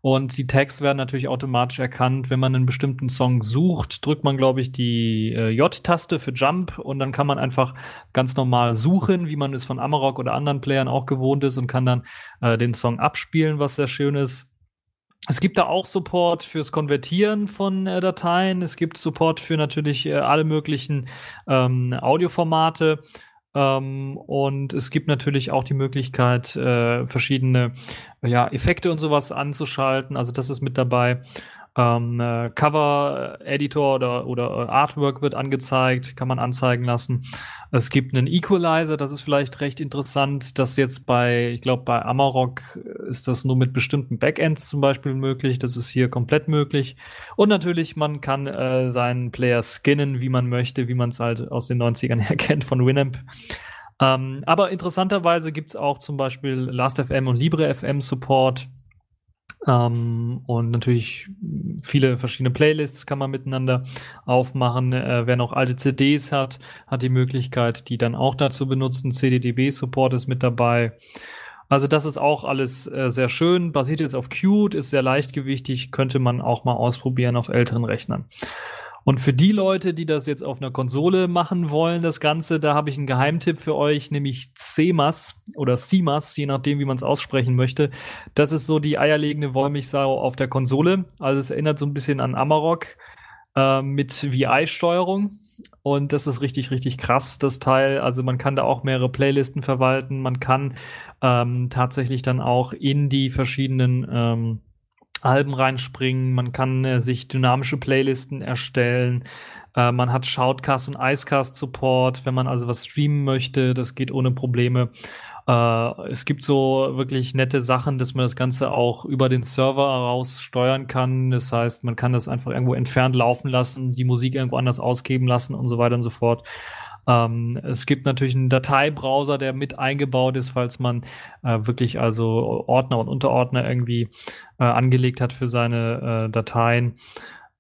und die Tags werden natürlich automatisch erkannt. Wenn man einen bestimmten Song sucht, drückt man, glaube ich, die äh, J-Taste für Jump und dann kann man einfach ganz normal suchen, wie man es von Amarok oder anderen Playern auch gewohnt ist und kann dann äh, den Song abspielen, was sehr schön ist. Es gibt da auch Support fürs Konvertieren von äh, Dateien. Es gibt Support für natürlich äh, alle möglichen ähm, Audioformate. Ähm, und es gibt natürlich auch die Möglichkeit, äh, verschiedene ja, Effekte und sowas anzuschalten. Also das ist mit dabei ähm, äh, Cover-Editor oder, oder Artwork wird angezeigt, kann man anzeigen lassen. Es gibt einen Equalizer, das ist vielleicht recht interessant, dass jetzt bei, ich glaube, bei Amarok ist das nur mit bestimmten Backends zum Beispiel möglich. Das ist hier komplett möglich. Und natürlich, man kann äh, seinen Player skinnen, wie man möchte, wie man es halt aus den 90ern her kennt von Winamp. Ähm, aber interessanterweise gibt's auch zum Beispiel Last.fm und LibreFM Support. Ähm, und natürlich viele verschiedene Playlists kann man miteinander aufmachen. Äh, wer noch alte CDs hat, hat die Möglichkeit, die dann auch dazu benutzen. CDDB-Support ist mit dabei. Also das ist auch alles äh, sehr schön. Basiert jetzt auf Qt, ist sehr leichtgewichtig, könnte man auch mal ausprobieren auf älteren Rechnern. Und für die Leute, die das jetzt auf einer Konsole machen wollen, das Ganze, da habe ich einen Geheimtipp für euch, nämlich CMAS oder CMAS, je nachdem, wie man es aussprechen möchte. Das ist so die eierlegende Wollmilchsau auf der Konsole. Also es erinnert so ein bisschen an Amarok äh, mit VI-Steuerung. Und das ist richtig, richtig krass, das Teil. Also man kann da auch mehrere Playlisten verwalten. Man kann ähm, tatsächlich dann auch in die verschiedenen ähm, Alben reinspringen, man kann äh, sich dynamische Playlisten erstellen, äh, man hat Shoutcast und Icecast Support, wenn man also was streamen möchte, das geht ohne Probleme. Äh, es gibt so wirklich nette Sachen, dass man das Ganze auch über den Server heraus steuern kann. Das heißt, man kann das einfach irgendwo entfernt laufen lassen, die Musik irgendwo anders ausgeben lassen und so weiter und so fort. Ähm, es gibt natürlich einen Dateibrowser, der mit eingebaut ist, falls man äh, wirklich also Ordner und Unterordner irgendwie äh, angelegt hat für seine äh, Dateien.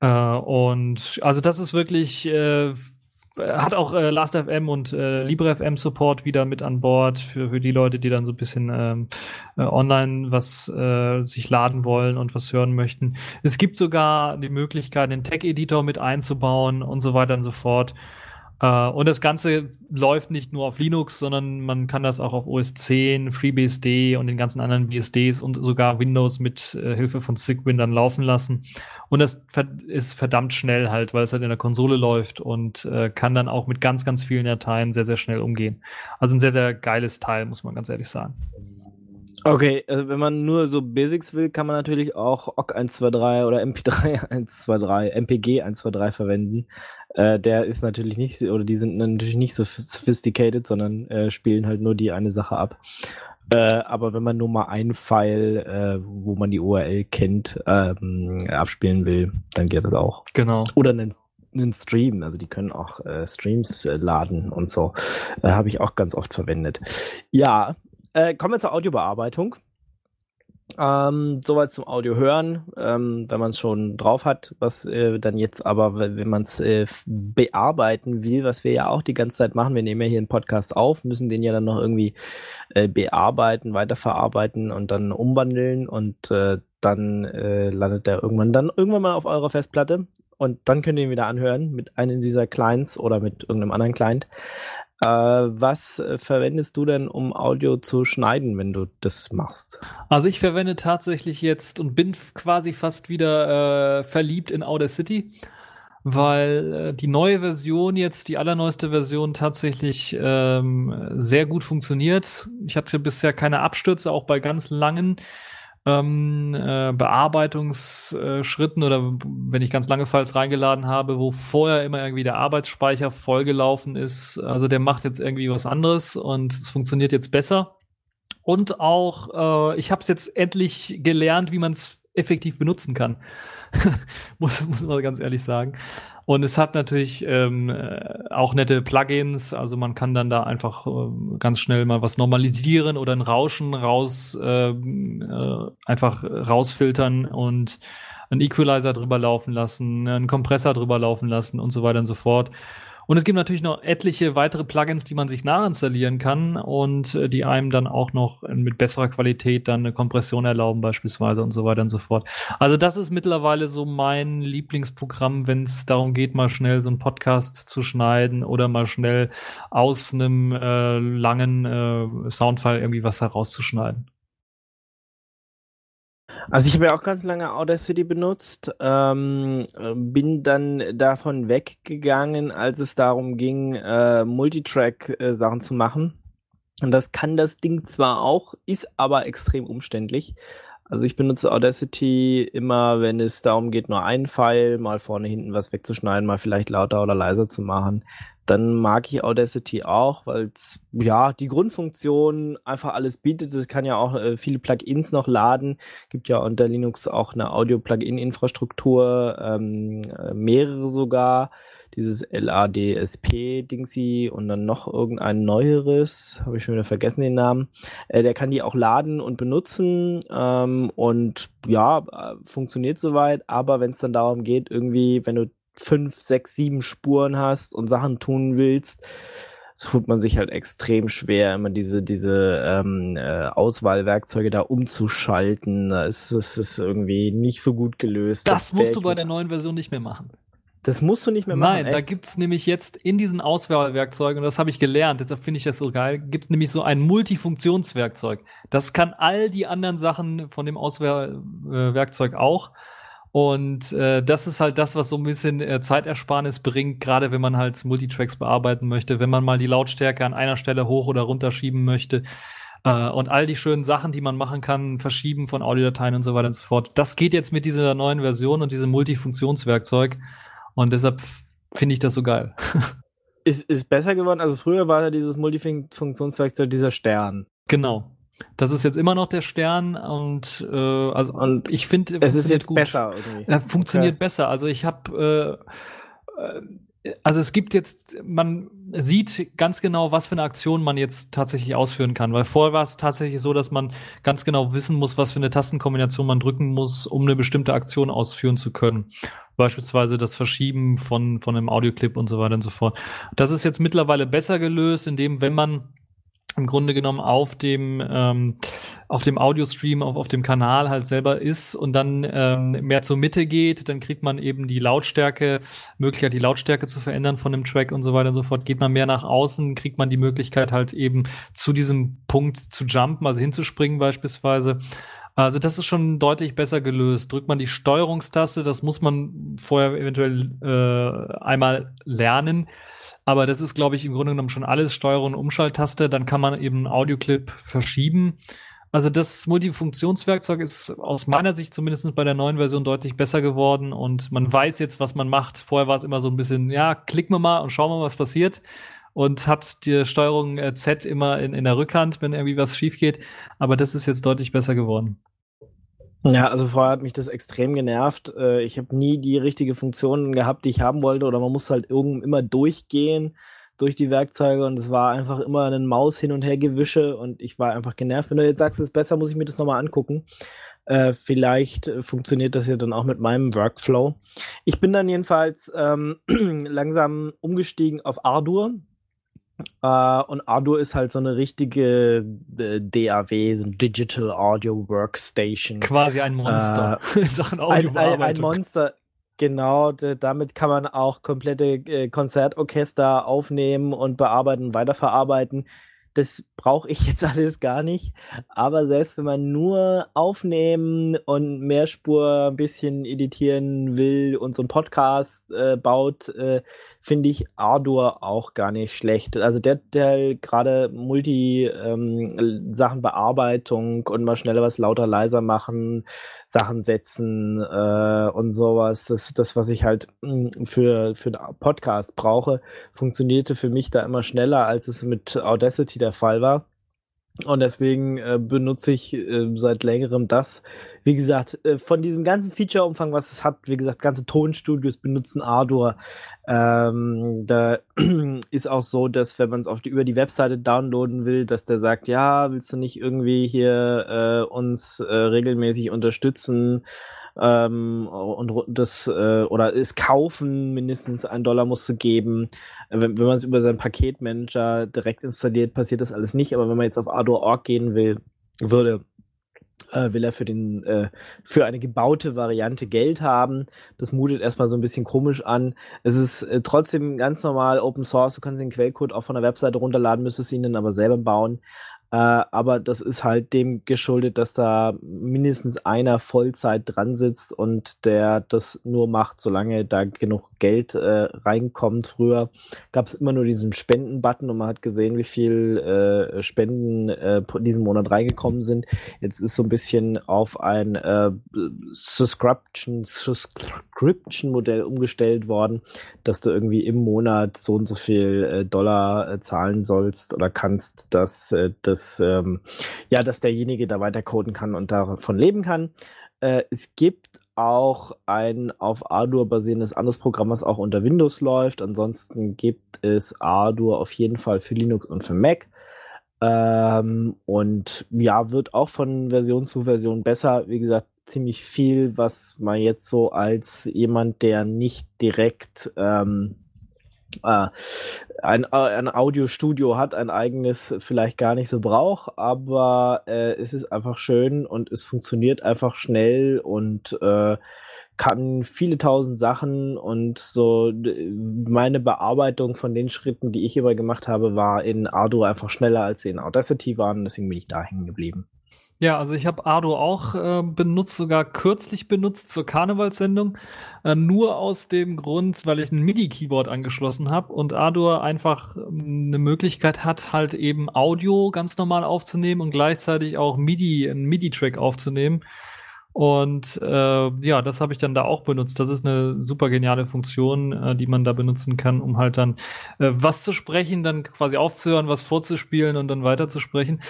Äh, und also das ist wirklich äh, hat auch äh, Last.fm und äh, LibreFM Support wieder mit an Bord für, für die Leute, die dann so ein bisschen ähm, äh, online was äh, sich laden wollen und was hören möchten. Es gibt sogar die Möglichkeit, den Tech-Editor mit einzubauen und so weiter und so fort. Uh, und das Ganze läuft nicht nur auf Linux, sondern man kann das auch auf OS 10, FreeBSD und den ganzen anderen BSDs und sogar Windows mit äh, Hilfe von Sigwin dann laufen lassen. Und das ist verdammt schnell halt, weil es halt in der Konsole läuft und äh, kann dann auch mit ganz, ganz vielen Dateien sehr, sehr schnell umgehen. Also ein sehr, sehr geiles Teil, muss man ganz ehrlich sagen. Okay, also wenn man nur so Basics will, kann man natürlich auch OGG 123 oder MP3 123, MPG 123 verwenden. Äh, der ist natürlich nicht, oder die sind natürlich nicht so sophisticated, sondern äh, spielen halt nur die eine Sache ab. Äh, aber wenn man nur mal einen File, äh, wo man die URL kennt, ähm, abspielen will, dann geht das auch. Genau. Oder einen, einen Stream, also die können auch äh, Streams äh, laden und so. Äh, Habe ich auch ganz oft verwendet. Ja, äh, kommen wir zur Audiobearbeitung. Ähm, soweit zum Audio hören, ähm, wenn man es schon drauf hat, was äh, dann jetzt aber, wenn man es äh, bearbeiten will, was wir ja auch die ganze Zeit machen, wir nehmen ja hier einen Podcast auf, müssen den ja dann noch irgendwie äh, bearbeiten, weiterverarbeiten und dann umwandeln und äh, dann äh, landet der irgendwann dann irgendwann mal auf eurer Festplatte und dann könnt ihr ihn wieder anhören mit einem dieser Clients oder mit irgendeinem anderen Client. Äh, was äh, verwendest du denn, um Audio zu schneiden, wenn du das machst? Also ich verwende tatsächlich jetzt und bin quasi fast wieder äh, verliebt in Audacity, weil äh, die neue Version jetzt, die allerneueste Version tatsächlich ähm, sehr gut funktioniert. Ich hatte bisher keine Abstürze, auch bei ganz langen ähm, äh, Bearbeitungsschritten oder wenn ich ganz lange Files reingeladen habe, wo vorher immer irgendwie der Arbeitsspeicher vollgelaufen ist. Also der macht jetzt irgendwie was anderes und es funktioniert jetzt besser. Und auch, äh, ich habe es jetzt endlich gelernt, wie man es effektiv benutzen kann. muss, muss man ganz ehrlich sagen. Und es hat natürlich ähm, äh, auch nette Plugins, also man kann dann da einfach äh, ganz schnell mal was normalisieren oder ein Rauschen raus äh, äh, einfach rausfiltern und einen Equalizer drüber laufen lassen, einen Kompressor drüber laufen lassen und so weiter und so fort. Und es gibt natürlich noch etliche weitere Plugins, die man sich nachinstallieren kann und äh, die einem dann auch noch mit besserer Qualität dann eine Kompression erlauben beispielsweise und so weiter und so fort. Also das ist mittlerweile so mein Lieblingsprogramm, wenn es darum geht, mal schnell so einen Podcast zu schneiden oder mal schnell aus einem äh, langen äh, Soundfile irgendwie was herauszuschneiden. Also ich habe ja auch ganz lange Audacity benutzt, ähm, bin dann davon weggegangen, als es darum ging, äh, Multitrack-Sachen äh, zu machen. Und das kann das Ding zwar auch, ist aber extrem umständlich. Also ich benutze Audacity immer, wenn es darum geht, nur einen Pfeil, mal vorne, hinten was wegzuschneiden, mal vielleicht lauter oder leiser zu machen dann mag ich Audacity auch, weil es ja die Grundfunktion einfach alles bietet. Es kann ja auch äh, viele Plugins noch laden. Gibt ja unter Linux auch eine Audio-Plugin-Infrastruktur, ähm, äh, mehrere sogar. Dieses LADSP-Dingsy und dann noch irgendein neueres, habe ich schon wieder vergessen den Namen. Äh, der kann die auch laden und benutzen ähm, und ja, äh, funktioniert soweit. Aber wenn es dann darum geht, irgendwie, wenn du fünf, sechs, sieben Spuren hast und Sachen tun willst, so tut man sich halt extrem schwer, immer diese, diese ähm, äh, Auswahlwerkzeuge da umzuschalten. Es ist, ist irgendwie nicht so gut gelöst. Das, das musst du bei der neuen Version nicht mehr machen. Das musst du nicht mehr machen. Nein, echt? da gibt's nämlich jetzt in diesen Auswahlwerkzeugen, und das habe ich gelernt, deshalb finde ich das so geil, gibt's nämlich so ein Multifunktionswerkzeug. Das kann all die anderen Sachen von dem Auswahlwerkzeug auch. Und äh, das ist halt das, was so ein bisschen äh, Zeitersparnis bringt, gerade wenn man halt Multitracks bearbeiten möchte, wenn man mal die Lautstärke an einer Stelle hoch oder runter schieben möchte. Äh, und all die schönen Sachen, die man machen kann, verschieben von Audiodateien und so weiter und so fort. Das geht jetzt mit dieser neuen Version und diesem Multifunktionswerkzeug. Und deshalb finde ich das so geil. ist, ist besser geworden. Also früher war ja dieses Multifunktionswerkzeug dieser Stern. Genau. Das ist jetzt immer noch der Stern und äh, also und ich finde es ist jetzt gut. besser irgendwie. Er funktioniert okay. besser. Also ich habe äh, äh, also es gibt jetzt man sieht ganz genau, was für eine Aktion man jetzt tatsächlich ausführen kann, weil vorher war es tatsächlich so, dass man ganz genau wissen muss, was für eine Tastenkombination man drücken muss, um eine bestimmte Aktion ausführen zu können. Beispielsweise das Verschieben von von einem Audioclip und so weiter und so fort. Das ist jetzt mittlerweile besser gelöst, indem wenn man im Grunde genommen auf dem ähm, auf dem Audiostream auf, auf dem Kanal halt selber ist und dann ähm, mehr zur Mitte geht, dann kriegt man eben die Lautstärke, Möglichkeit die Lautstärke zu verändern von dem Track und so weiter und so fort. Geht man mehr nach außen, kriegt man die Möglichkeit halt eben zu diesem Punkt zu jumpen, also hinzuspringen beispielsweise. Also das ist schon deutlich besser gelöst. Drückt man die Steuerungstaste, das muss man vorher eventuell äh, einmal lernen aber das ist, glaube ich, im Grunde genommen schon alles Steuerung und Umschalttaste. Dann kann man eben Audioclip verschieben. Also das Multifunktionswerkzeug ist aus meiner Sicht zumindest bei der neuen Version deutlich besser geworden und man weiß jetzt, was man macht. Vorher war es immer so ein bisschen, ja, klicken wir mal und schauen wir mal, was passiert und hat die Steuerung äh, Z immer in, in der Rückhand, wenn irgendwie was schief geht. Aber das ist jetzt deutlich besser geworden. Ja, also vorher hat mich das extrem genervt. Äh, ich habe nie die richtige Funktion gehabt, die ich haben wollte, oder man muss halt irgend immer durchgehen durch die Werkzeuge und es war einfach immer ein Maus hin und her gewische und ich war einfach genervt. Wenn du jetzt sagst, es ist besser, muss ich mir das nochmal angucken. Äh, vielleicht funktioniert das ja dann auch mit meinem Workflow. Ich bin dann jedenfalls ähm, langsam umgestiegen auf Ardour. Uh, und Ardour ist halt so eine richtige äh, DAW, so ein Digital Audio Workstation. Quasi ein Monster uh, in Sachen Ein, ein, ein Monster. Genau, damit kann man auch komplette äh, Konzertorchester aufnehmen und bearbeiten und weiterverarbeiten das brauche ich jetzt alles gar nicht. Aber selbst wenn man nur aufnehmen und Mehrspur ein bisschen editieren will und so einen Podcast äh, baut, äh, finde ich Ardour auch gar nicht schlecht. Also der, der gerade Multi-Sachen ähm, und mal schneller was lauter, leiser machen, Sachen setzen äh, und sowas, das, das, was ich halt mh, hm, für, für einen Podcast brauche, funktionierte für mich da immer schneller, als es mit Audacity der Fall war. Und deswegen äh, benutze ich äh, seit längerem das. Wie gesagt, äh, von diesem ganzen Feature-Umfang, was es hat, wie gesagt, ganze Tonstudios benutzen Ardour. Ähm, da ist auch so, dass wenn man es die, über die Webseite downloaden will, dass der sagt, ja, willst du nicht irgendwie hier äh, uns äh, regelmäßig unterstützen? Ähm, und das äh, oder es kaufen, mindestens ein Dollar musst du geben. Wenn, wenn man es über seinen Paketmanager direkt installiert, passiert das alles nicht. Aber wenn man jetzt auf Ardor.org gehen will, würde, äh, will er für den äh, für eine gebaute Variante Geld haben. Das mutet erstmal so ein bisschen komisch an. Es ist äh, trotzdem ganz normal Open Source. Du kannst den Quellcode auch von der Webseite runterladen, müsstest ihn dann aber selber bauen. Äh, aber das ist halt dem geschuldet, dass da mindestens einer Vollzeit dran sitzt und der das nur macht, solange da genug Geld äh, reinkommt. Früher gab es immer nur diesen Spenden-Button und man hat gesehen, wie viel äh, Spenden äh, diesen Monat reingekommen sind. Jetzt ist so ein bisschen auf ein äh, Subscription, Subscription Modell umgestellt worden, dass du irgendwie im Monat so und so viel äh, Dollar äh, zahlen sollst oder kannst, dass das dass, ähm, ja, dass derjenige da weiter coden kann und davon leben kann. Äh, es gibt auch ein auf Ardour basierendes anderes Programm, was auch unter Windows läuft. Ansonsten gibt es Ardour auf jeden Fall für Linux und für Mac. Ähm, und ja, wird auch von Version zu Version besser. Wie gesagt, ziemlich viel, was man jetzt so als jemand, der nicht direkt ähm, äh, ein, äh, ein Audiostudio hat, ein eigenes vielleicht gar nicht so braucht, aber äh, es ist einfach schön und es funktioniert einfach schnell und äh, kann viele tausend Sachen und so meine Bearbeitung von den Schritten, die ich hierbei gemacht habe, war in Ardo einfach schneller als sie in Audacity waren, deswegen bin ich da hängen geblieben. Ja, also ich habe Ardo auch äh, benutzt, sogar kürzlich benutzt zur Karnevalssendung. Äh, nur aus dem Grund, weil ich ein MIDI-Keyboard angeschlossen habe und Ardo einfach ähm, eine Möglichkeit hat, halt eben Audio ganz normal aufzunehmen und gleichzeitig auch MIDI, einen MIDI-Track aufzunehmen. Und äh, ja, das habe ich dann da auch benutzt. Das ist eine super geniale Funktion, äh, die man da benutzen kann, um halt dann äh, was zu sprechen, dann quasi aufzuhören, was vorzuspielen und dann weiterzusprechen.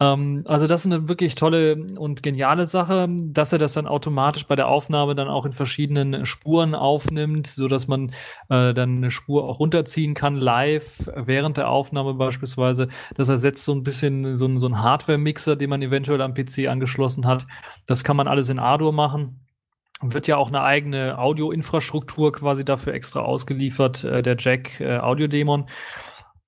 Ähm, also das ist eine wirklich tolle und geniale Sache, dass er das dann automatisch bei der Aufnahme dann auch in verschiedenen Spuren aufnimmt, so dass man äh, dann eine Spur auch runterziehen kann live während der Aufnahme beispielsweise. Das ersetzt so ein bisschen so, so ein Hardware-Mixer, den man eventuell am PC angeschlossen hat. Das kann man alles in Ardour machen wird ja auch eine eigene Audio-Infrastruktur quasi dafür extra ausgeliefert, äh, der Jack äh, Audio Dämon.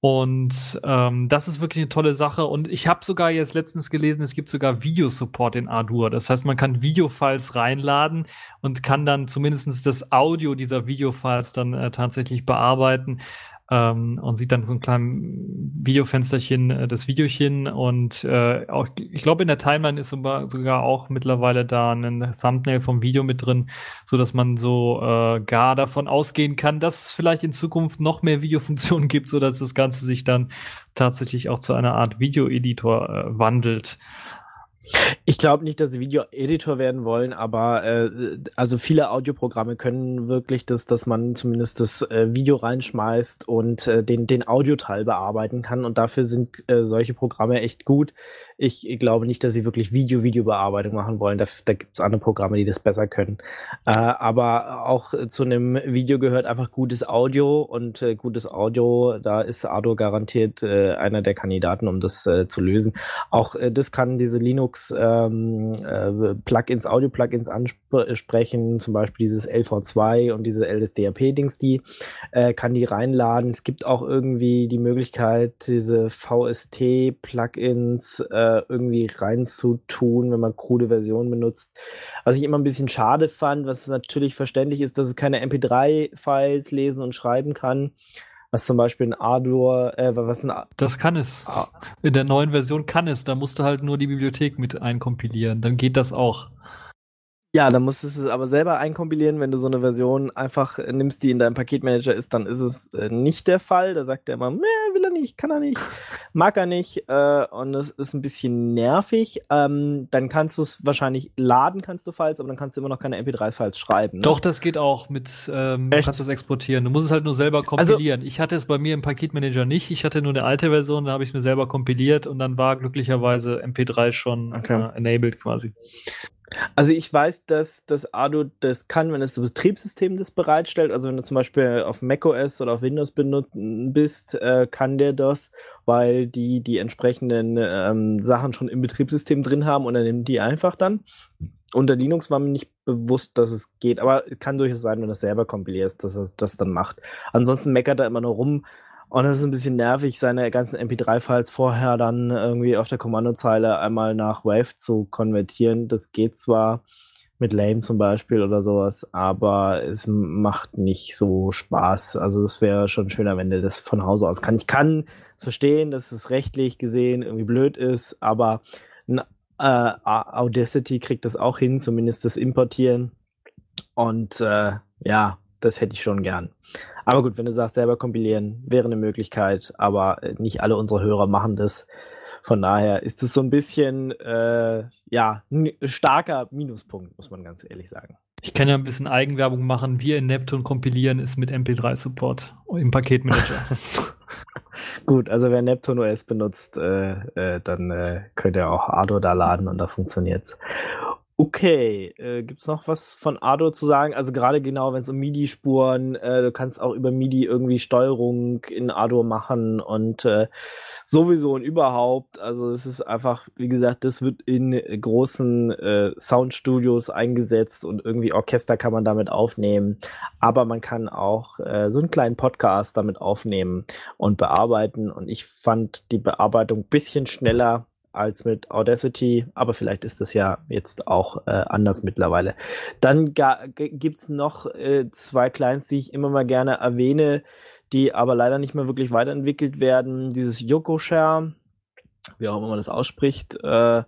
Und ähm, das ist wirklich eine tolle Sache. Und ich habe sogar jetzt letztens gelesen, es gibt sogar Videosupport in Ardour. Das heißt, man kann Videofiles reinladen und kann dann zumindest das Audio dieser Videofiles dann äh, tatsächlich bearbeiten ähm, und sieht dann so ein kleines Videofensterchen, äh, das Videochen und äh, auch, ich glaube in der Timeline ist sogar auch mittlerweile da ein Thumbnail vom Video mit drin, so dass man so äh, gar davon ausgehen kann, dass es vielleicht in Zukunft noch mehr Videofunktionen gibt, so dass das Ganze sich dann tatsächlich auch zu einer Art Videoeditor äh, wandelt. Ich glaube nicht, dass sie Video-Editor werden wollen, aber äh, also viele Audioprogramme können wirklich das, dass man zumindest das äh, Video reinschmeißt und äh, den, den Audioteil bearbeiten kann. Und dafür sind äh, solche Programme echt gut. Ich glaube nicht, dass sie wirklich Video-Videobearbeitung machen wollen. Da, da gibt es andere Programme, die das besser können. Äh, aber auch zu einem Video gehört einfach gutes Audio und äh, gutes Audio, da ist Ardo garantiert äh, einer der Kandidaten, um das äh, zu lösen. Auch äh, das kann diese Linux Linux ähm, äh, Plugins, Audio-Plugins ansprechen, zum Beispiel dieses LV2 und diese LSDAP-Dings, die äh, kann die reinladen. Es gibt auch irgendwie die Möglichkeit, diese VST-Plugins äh, irgendwie reinzutun, wenn man krude Versionen benutzt. Was ich immer ein bisschen schade fand, was natürlich verständlich ist, dass es keine MP3-Files lesen und schreiben kann was zum Beispiel ein Ardour, äh, was ein Das kann es. Ah. In der neuen Version kann es. Da musst du halt nur die Bibliothek mit einkompilieren. Dann geht das auch. Ja, dann musst du es aber selber einkompilieren. Wenn du so eine Version einfach nimmst, die in deinem Paketmanager ist, dann ist es äh, nicht der Fall. Da sagt er immer, er nicht, kann er nicht, mag er nicht. Äh, und das ist ein bisschen nervig. Ähm, dann kannst du es wahrscheinlich laden, kannst du Files, aber dann kannst du immer noch keine MP3-Files schreiben. Ne? Doch, das geht auch mit, ähm, du kannst das exportieren. Du musst es halt nur selber also kompilieren. Also, ich hatte es bei mir im Paketmanager nicht. Ich hatte nur eine alte Version, da habe ich es mir selber kompiliert und dann war glücklicherweise MP3 schon okay. äh, enabled quasi. Also ich weiß, dass das Ardo das kann, wenn das Betriebssystem das bereitstellt. Also wenn du zum Beispiel auf macOS oder auf Windows benutzen bist, äh, kann der das, weil die die entsprechenden ähm, Sachen schon im Betriebssystem drin haben und er nimmt die einfach dann. Unter Linux war mir nicht bewusst, dass es geht, aber kann durchaus sein, wenn du das selber kompilierst, dass er das dann macht. Ansonsten meckert er immer nur rum, und es ist ein bisschen nervig, seine ganzen MP3-Files vorher dann irgendwie auf der Kommandozeile einmal nach Wave zu konvertieren. Das geht zwar mit Lame zum Beispiel oder sowas, aber es macht nicht so Spaß. Also es wäre schon schöner, wenn der das von Hause aus kann. Ich kann verstehen, dass es rechtlich gesehen irgendwie blöd ist, aber ein, äh, Audacity kriegt das auch hin, zumindest das Importieren. Und äh, ja, das hätte ich schon gern. Aber gut, wenn du sagst, selber kompilieren, wäre eine Möglichkeit, aber äh, nicht alle unsere Hörer machen das. Von daher ist es so ein bisschen, äh, ja, ein starker Minuspunkt, muss man ganz ehrlich sagen. Ich kann ja ein bisschen Eigenwerbung machen. Wir in Neptun kompilieren ist mit MP3-Support im Paketmanager. Gut, also wer Neptun OS benutzt, äh, äh, dann äh, könnt ihr auch Ardo da laden und da funktioniert's. Okay, äh, gibt's noch was von Ardo zu sagen? Also gerade genau, wenn es um MIDI-Spuren, äh, du kannst auch über MIDI irgendwie Steuerung in Ardo machen und äh, sowieso und überhaupt. Also es ist einfach, wie gesagt, das wird in großen äh, Soundstudios eingesetzt und irgendwie Orchester kann man damit aufnehmen. Aber man kann auch äh, so einen kleinen Podcast damit aufnehmen und bearbeiten. Und ich fand die Bearbeitung bisschen schneller als mit Audacity, aber vielleicht ist das ja jetzt auch äh, anders mittlerweile. Dann gibt's noch äh, zwei Clients, die ich immer mal gerne erwähne, die aber leider nicht mehr wirklich weiterentwickelt werden. Dieses Yokoshare, wie auch immer man das ausspricht, äh,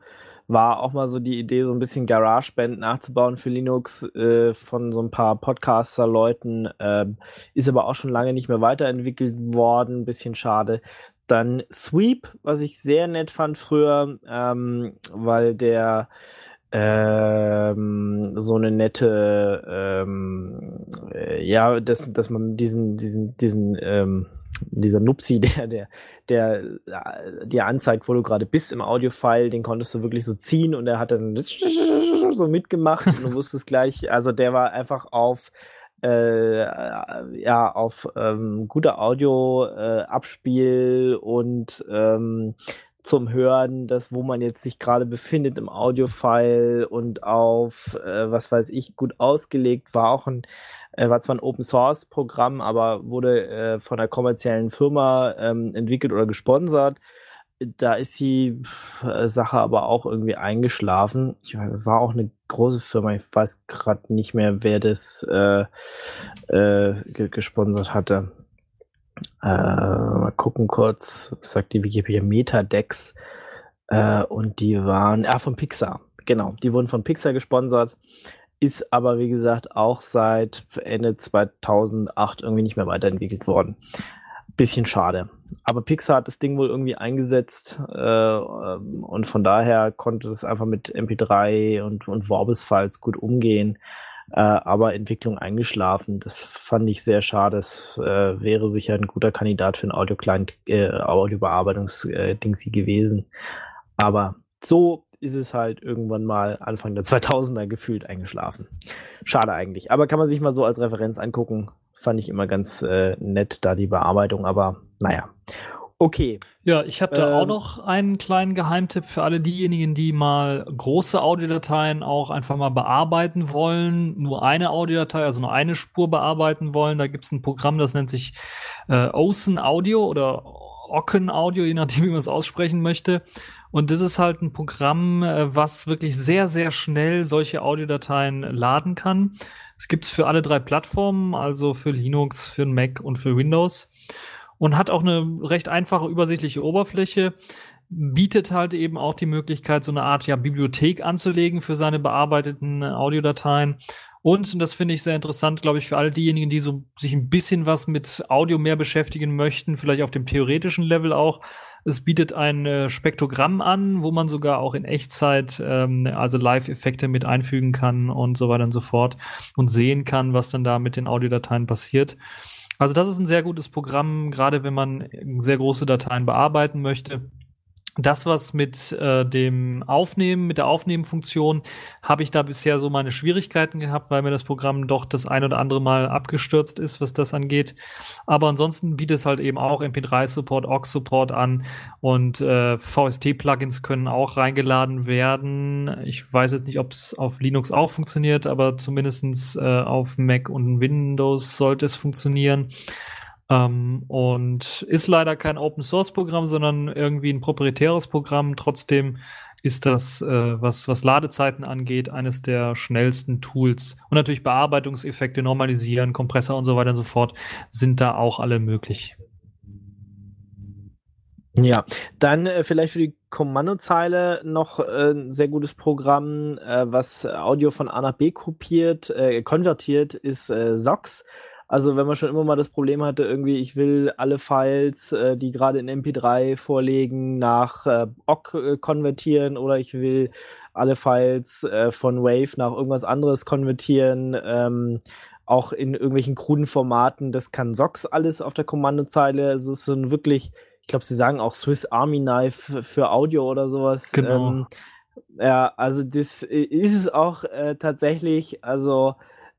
war auch mal so die Idee, so ein bisschen GarageBand nachzubauen für Linux äh, von so ein paar Podcaster-Leuten. Äh, ist aber auch schon lange nicht mehr weiterentwickelt worden. Bisschen schade. Dann Sweep, was ich sehr nett fand früher, ähm, weil der ähm, so eine nette, ähm, äh, ja, dass, dass man diesen, diesen, diesen, ähm, dieser Nupsi, der, der, der äh, dir anzeigt, wo du gerade bist im Audiofile, den konntest du wirklich so ziehen und er hat dann so mitgemacht und du wusstest gleich, also der war einfach auf äh, ja auf ähm, gute Audio äh, Abspiel und ähm, zum Hören, das wo man jetzt sich gerade befindet im Audiofile und auf äh, was weiß ich gut ausgelegt war auch ein äh, war zwar ein Open Source Programm, aber wurde äh, von einer kommerziellen Firma ähm, entwickelt oder gesponsert da ist die äh, Sache aber auch irgendwie eingeschlafen. Ich war auch eine große Firma. Ich weiß gerade nicht mehr, wer das äh, äh, gesponsert hatte. Äh, mal gucken kurz, sagt die Wikipedia Metadex. Äh, und die waren, ah, von Pixar. Genau, die wurden von Pixar gesponsert. Ist aber, wie gesagt, auch seit Ende 2008 irgendwie nicht mehr weiterentwickelt worden bisschen schade. Aber Pixar hat das Ding wohl irgendwie eingesetzt äh, und von daher konnte das einfach mit MP3 und, und Vorbis-Files gut umgehen. Äh, aber Entwicklung eingeschlafen. Das fand ich sehr schade. Es äh, wäre sicher ein guter Kandidat für ein Audio-Client, äh, Audio-Bearbeitungs-Dingsi gewesen. Aber so ist es halt irgendwann mal Anfang der 2000er gefühlt eingeschlafen. Schade eigentlich. Aber kann man sich mal so als Referenz angucken. Fand ich immer ganz äh, nett, da die Bearbeitung, aber naja. Okay. Ja, ich habe da auch Ähm, noch einen kleinen Geheimtipp für alle diejenigen, die mal große Audiodateien auch einfach mal bearbeiten wollen, nur eine Audiodatei, also nur eine Spur bearbeiten wollen. Da gibt's ein Programm, das nennt sich äh, Ocean Audio oder Ocken Audio, je nachdem, wie man es aussprechen möchte. Und das ist halt ein Programm, äh, was wirklich sehr, sehr schnell solche Audiodateien laden kann. Es gibt's für alle drei Plattformen, also für Linux, für Mac und für Windows und hat auch eine recht einfache, übersichtliche Oberfläche, bietet halt eben auch die Möglichkeit, so eine Art ja, Bibliothek anzulegen für seine bearbeiteten Audiodateien. Und, und das finde ich sehr interessant, glaube ich, für all diejenigen, die so sich ein bisschen was mit Audio mehr beschäftigen möchten, vielleicht auf dem theoretischen Level auch. Es bietet ein äh, Spektrogramm an, wo man sogar auch in Echtzeit ähm, also Live-Effekte mit einfügen kann und so weiter und so fort und sehen kann, was dann da mit den Audiodateien passiert. Also das ist ein sehr gutes Programm, gerade wenn man sehr große Dateien bearbeiten möchte. Das, was mit äh, dem Aufnehmen, mit der Aufnehmenfunktion, habe ich da bisher so meine Schwierigkeiten gehabt, weil mir das Programm doch das ein oder andere Mal abgestürzt ist, was das angeht. Aber ansonsten bietet es halt eben auch MP3-Support, aux-Support an und äh, VST-Plugins können auch reingeladen werden. Ich weiß jetzt nicht, ob es auf Linux auch funktioniert, aber zumindestens äh, auf Mac und Windows sollte es funktionieren. Ähm, und ist leider kein Open Source Programm, sondern irgendwie ein proprietäres Programm. Trotzdem ist das, äh, was, was Ladezeiten angeht, eines der schnellsten Tools. Und natürlich Bearbeitungseffekte normalisieren, Kompressor und so weiter und so fort sind da auch alle möglich. Ja, dann äh, vielleicht für die Kommandozeile noch äh, ein sehr gutes Programm, äh, was Audio von A nach B kopiert, äh, konvertiert, ist äh, SOX. Also wenn man schon immer mal das Problem hatte, irgendwie, ich will alle Files, äh, die gerade in MP3 vorliegen, nach äh, OGG äh, konvertieren oder ich will alle Files äh, von Wave nach irgendwas anderes konvertieren, ähm, auch in irgendwelchen kruden Formaten, das kann SOX alles auf der Kommandozeile. Also es ist so ein wirklich, ich glaube, sie sagen auch Swiss Army Knife für Audio oder sowas. Genau. Ähm, ja, also das äh, ist es auch äh, tatsächlich, also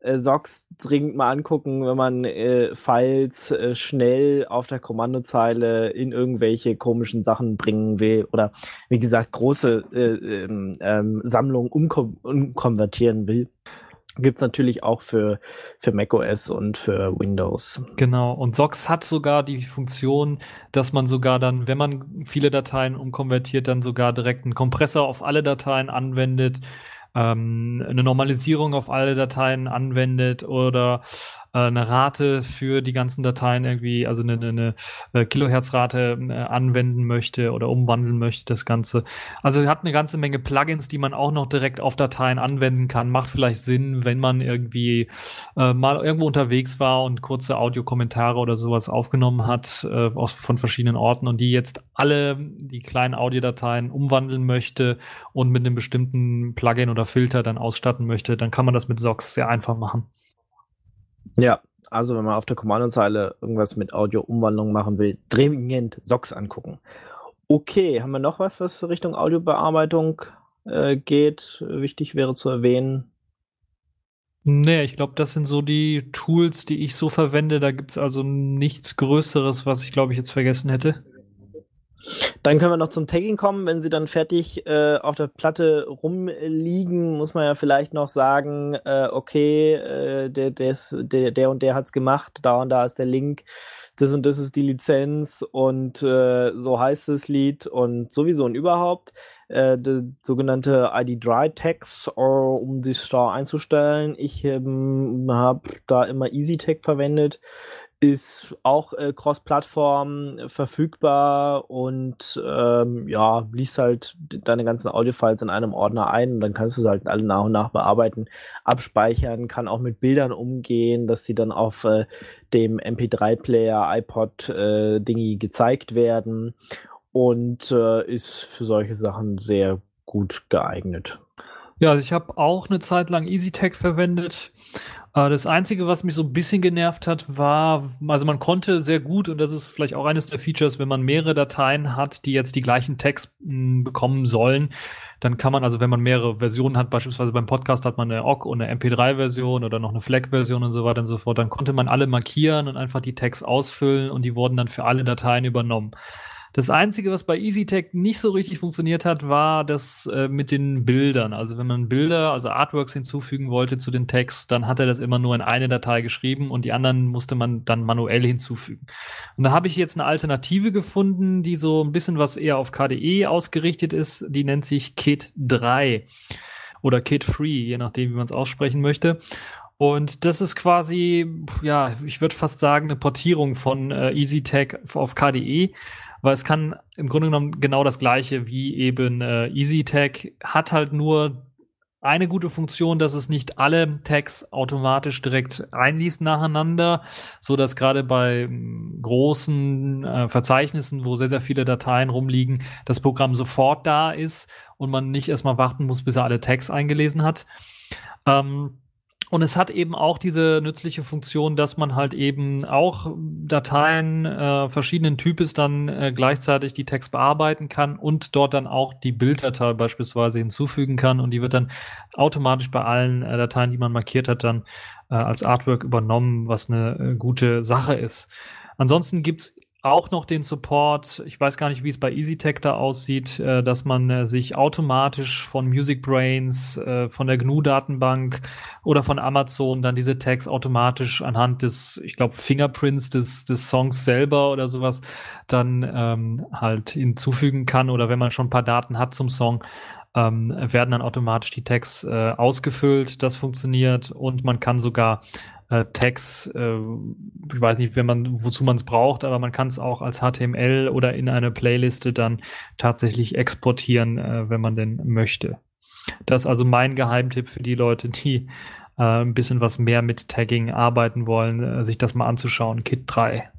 äh, Sox dringend mal angucken, wenn man äh, Files äh, schnell auf der Kommandozeile in irgendwelche komischen Sachen bringen will oder wie gesagt große äh, ähm, ähm, Sammlungen umkom umkonvertieren will. Gibt's natürlich auch für, für macOS und für Windows. Genau. Und SOX hat sogar die Funktion, dass man sogar dann, wenn man viele Dateien umkonvertiert, dann sogar direkt einen Kompressor auf alle Dateien anwendet ähm, eine Normalisierung auf alle Dateien anwendet oder äh, eine Rate für die ganzen Dateien irgendwie, also eine, eine, eine Kilohertzrate äh, anwenden möchte oder umwandeln möchte, das Ganze. Also hat eine ganze Menge Plugins, die man auch noch direkt auf Dateien anwenden kann. Macht vielleicht Sinn, wenn man irgendwie äh, mal irgendwo unterwegs war und kurze Audiokommentare oder sowas aufgenommen hat äh, aus, von verschiedenen Orten und die jetzt alle die kleinen Audiodateien umwandeln möchte und mit einem bestimmten Plugin oder Filter dann ausstatten möchte, dann kann man das mit SOX sehr einfach machen. Ja, also wenn man auf der Kommandozeile irgendwas mit Audio-Umwandlung machen will, dringend SOX angucken. Okay, haben wir noch was, was Richtung Audiobearbeitung äh, geht? Wichtig wäre zu erwähnen. Nee, ich glaube, das sind so die Tools, die ich so verwende. Da gibt's also nichts Größeres, was ich, glaube ich, jetzt vergessen hätte. Dann können wir noch zum Tagging kommen. Wenn sie dann fertig äh, auf der Platte rumliegen, muss man ja vielleicht noch sagen, äh, okay, äh, der, der, ist, der, der und der hat's gemacht, da und da ist der Link, das und das ist die Lizenz und äh, so heißt das Lied und sowieso und überhaupt. Äh, sogenannte ID-Dry-Tags, äh, um sich da einzustellen. Ich ähm, habe da immer EasyTag verwendet ist auch äh, cross-Plattform verfügbar und ähm, ja, liest halt deine ganzen Audiofiles in einem Ordner ein und dann kannst du sie halt alle nach und nach bearbeiten, abspeichern, kann auch mit Bildern umgehen, dass sie dann auf äh, dem MP3-Player, iPod äh, gezeigt werden und äh, ist für solche Sachen sehr gut geeignet. Ja, also ich habe auch eine Zeit lang EasyTag verwendet. Äh, das Einzige, was mich so ein bisschen genervt hat, war, also man konnte sehr gut, und das ist vielleicht auch eines der Features, wenn man mehrere Dateien hat, die jetzt die gleichen Text mh, bekommen sollen, dann kann man, also wenn man mehrere Versionen hat, beispielsweise beim Podcast hat man eine OGG und eine MP3-Version oder noch eine FLAC-Version und so weiter und so fort, dann konnte man alle markieren und einfach die Tags ausfüllen und die wurden dann für alle Dateien übernommen. Das Einzige, was bei EasyTech nicht so richtig funktioniert hat, war das äh, mit den Bildern. Also wenn man Bilder, also Artworks hinzufügen wollte zu den Tags, dann hat er das immer nur in eine Datei geschrieben und die anderen musste man dann manuell hinzufügen. Und da habe ich jetzt eine Alternative gefunden, die so ein bisschen was eher auf KDE ausgerichtet ist. Die nennt sich Kit 3 oder Kit Free, je nachdem, wie man es aussprechen möchte. Und das ist quasi, ja, ich würde fast sagen, eine Portierung von äh, EasyTech auf KDE weil es kann im Grunde genommen genau das gleiche wie eben äh, EasyTag, hat halt nur eine gute Funktion, dass es nicht alle Tags automatisch direkt einliest nacheinander, so dass gerade bei hm, großen äh, Verzeichnissen, wo sehr, sehr viele Dateien rumliegen, das Programm sofort da ist und man nicht erstmal warten muss, bis er alle Tags eingelesen hat. Ähm, und es hat eben auch diese nützliche Funktion, dass man halt eben auch Dateien äh, verschiedenen Types dann äh, gleichzeitig die Text bearbeiten kann und dort dann auch die Bilddatei beispielsweise hinzufügen kann und die wird dann automatisch bei allen äh, Dateien, die man markiert hat, dann äh, als Artwork übernommen, was eine äh, gute Sache ist. Ansonsten gibt's auch noch den Support, ich weiß gar nicht, wie es bei EasyTech da aussieht, äh, dass man äh, sich automatisch von MusicBrains, äh, von der GNU-Datenbank oder von Amazon dann diese Tags automatisch anhand des, ich glaube, Fingerprints des, des Songs selber oder sowas dann ähm, halt hinzufügen kann. Oder wenn man schon ein paar Daten hat zum Song, ähm, werden dann automatisch die Tags äh, ausgefüllt. Das funktioniert. Und man kann sogar äh, Tags, äh, ich weiß nicht, wenn man, wozu man es braucht, aber man kann es auch als HTML oder in eine Playliste dann tatsächlich exportieren, äh, wenn man denn möchte. Das ist also mein Geheimtipp für die Leute, die äh, ein bisschen was mehr mit Tagging arbeiten wollen, äh, sich das mal anzuschauen. Kit 3.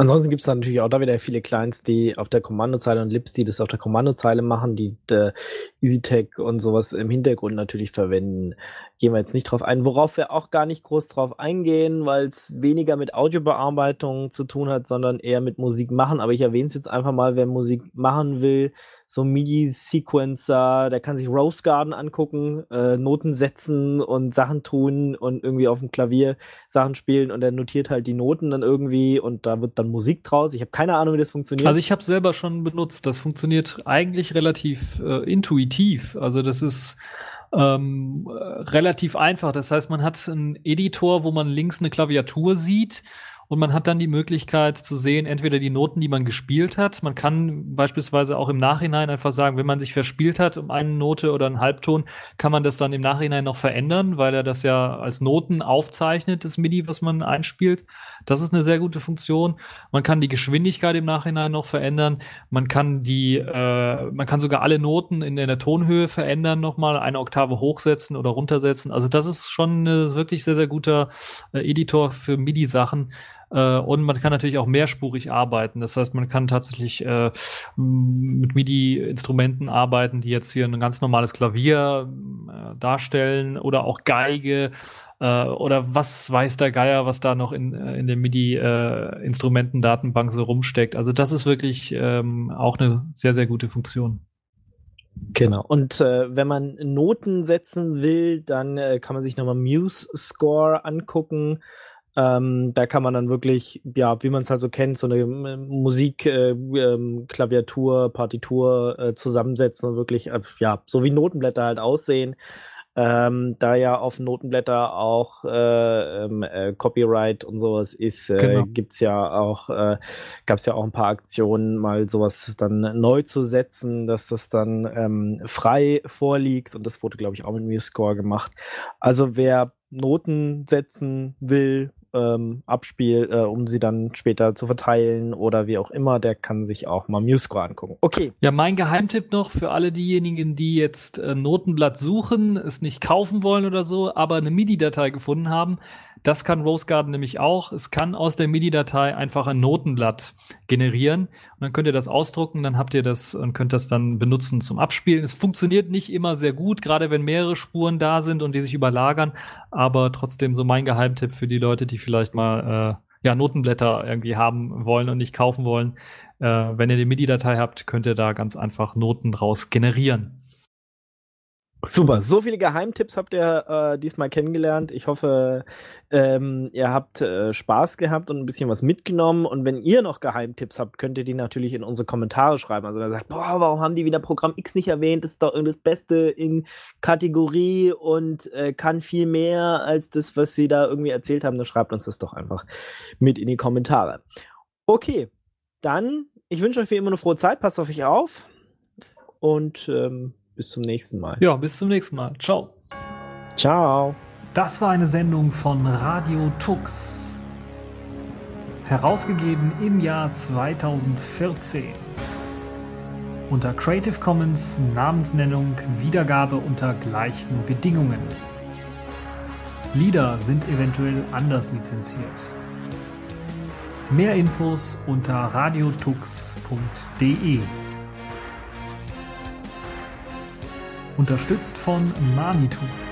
Ansonsten gibt es natürlich auch da wieder viele Clients, die auf der Kommandozeile und Lips, die das auf der Kommandozeile machen, die äh, EasyTech und sowas im Hintergrund natürlich verwenden. Gehen wir jetzt nicht drauf ein, worauf wir auch gar nicht groß drauf eingehen, weil es weniger mit Audiobearbeitung zu tun hat, sondern eher mit Musik machen. Aber ich erwähne es jetzt einfach mal, wer Musik machen will, so MIDI-Sequencer, der kann sich Rose Garden angucken, äh, Noten setzen und Sachen tun und irgendwie auf dem Klavier Sachen spielen und er notiert halt die Noten dann irgendwie und da wird dann Musik draus. Ich habe keine Ahnung, wie das funktioniert. Also ich habe selber schon benutzt. Das funktioniert eigentlich relativ äh, intuitiv. Also das ist ähm, relativ einfach. Das heißt, man hat einen Editor, wo man links eine Klaviatur sieht und man hat dann die Möglichkeit zu sehen, entweder die Noten, die man gespielt hat. Man kann beispielsweise auch im Nachhinein einfach sagen, wenn man sich verspielt hat um eine Note oder einen Halbton, kann man das dann im Nachhinein noch verändern, weil er das ja als Noten aufzeichnet, das MIDI, was man einspielt. Das ist eine sehr gute Funktion. Man kann die Geschwindigkeit im Nachhinein noch verändern. Man kann die, äh, man kann sogar alle Noten in, in der Tonhöhe verändern, nochmal eine Oktave hochsetzen oder runtersetzen. Also das ist schon ein wirklich sehr, sehr guter äh, Editor für MIDI-Sachen. Äh, und man kann natürlich auch mehrspurig arbeiten. Das heißt, man kann tatsächlich äh, mit MIDI-Instrumenten arbeiten, die jetzt hier ein ganz normales Klavier äh, darstellen oder auch Geige äh, oder was weiß der Geier, was da noch in, äh, in der MIDI-Instrumentendatenbank so rumsteckt. Also das ist wirklich ähm, auch eine sehr, sehr gute Funktion. Genau. Und äh, wenn man Noten setzen will, dann äh, kann man sich nochmal Muse Score angucken. Ähm, da kann man dann wirklich, ja, wie man es halt so kennt, so eine äh, Musik, äh, ähm, Klaviatur, Partitur äh, zusammensetzen und wirklich, äh, ja, so wie Notenblätter halt aussehen. Ähm, da ja auf Notenblätter auch äh, ähm, äh, Copyright und sowas ist, äh, genau. gibt's ja auch, äh, gab's ja auch ein paar Aktionen, mal sowas dann neu zu setzen, dass das dann ähm, frei vorliegt und das wurde, glaube ich, auch mit MuseScore gemacht. Also wer Noten setzen will, ähm, abspielt, äh, um sie dann später zu verteilen oder wie auch immer, der kann sich auch mal MuseScore angucken. Okay. Ja, mein Geheimtipp noch für alle diejenigen, die jetzt äh, Notenblatt suchen, es nicht kaufen wollen oder so, aber eine MIDI-Datei gefunden haben. Das kann Rose Garden nämlich auch. Es kann aus der MIDI-Datei einfach ein Notenblatt generieren. Und dann könnt ihr das ausdrucken, dann habt ihr das und könnt das dann benutzen zum Abspielen. Es funktioniert nicht immer sehr gut, gerade wenn mehrere Spuren da sind und die sich überlagern. Aber trotzdem so mein Geheimtipp für die Leute, die vielleicht mal äh, ja, Notenblätter irgendwie haben wollen und nicht kaufen wollen. Äh, wenn ihr die MIDI-Datei habt, könnt ihr da ganz einfach Noten draus generieren. Super, so viele Geheimtipps habt ihr äh, diesmal kennengelernt. Ich hoffe, ähm, ihr habt äh, Spaß gehabt und ein bisschen was mitgenommen. Und wenn ihr noch Geheimtipps habt, könnt ihr die natürlich in unsere Kommentare schreiben. Also wenn ihr sagt, boah, warum haben die wieder Programm X nicht erwähnt? Das ist doch das Beste in Kategorie und äh, kann viel mehr als das, was sie da irgendwie erzählt haben. Dann schreibt uns das doch einfach mit in die Kommentare. Okay, dann, ich wünsche euch wie immer eine frohe Zeit. Passt auf euch auf. Und ähm, bis zum nächsten Mal. Ja, bis zum nächsten Mal. Ciao. Ciao. Das war eine Sendung von Radio Tux. Herausgegeben im Jahr 2014. Unter Creative Commons Namensnennung Wiedergabe unter gleichen Bedingungen. Lieder sind eventuell anders lizenziert. Mehr Infos unter radiotux.de. Unterstützt von Manitou.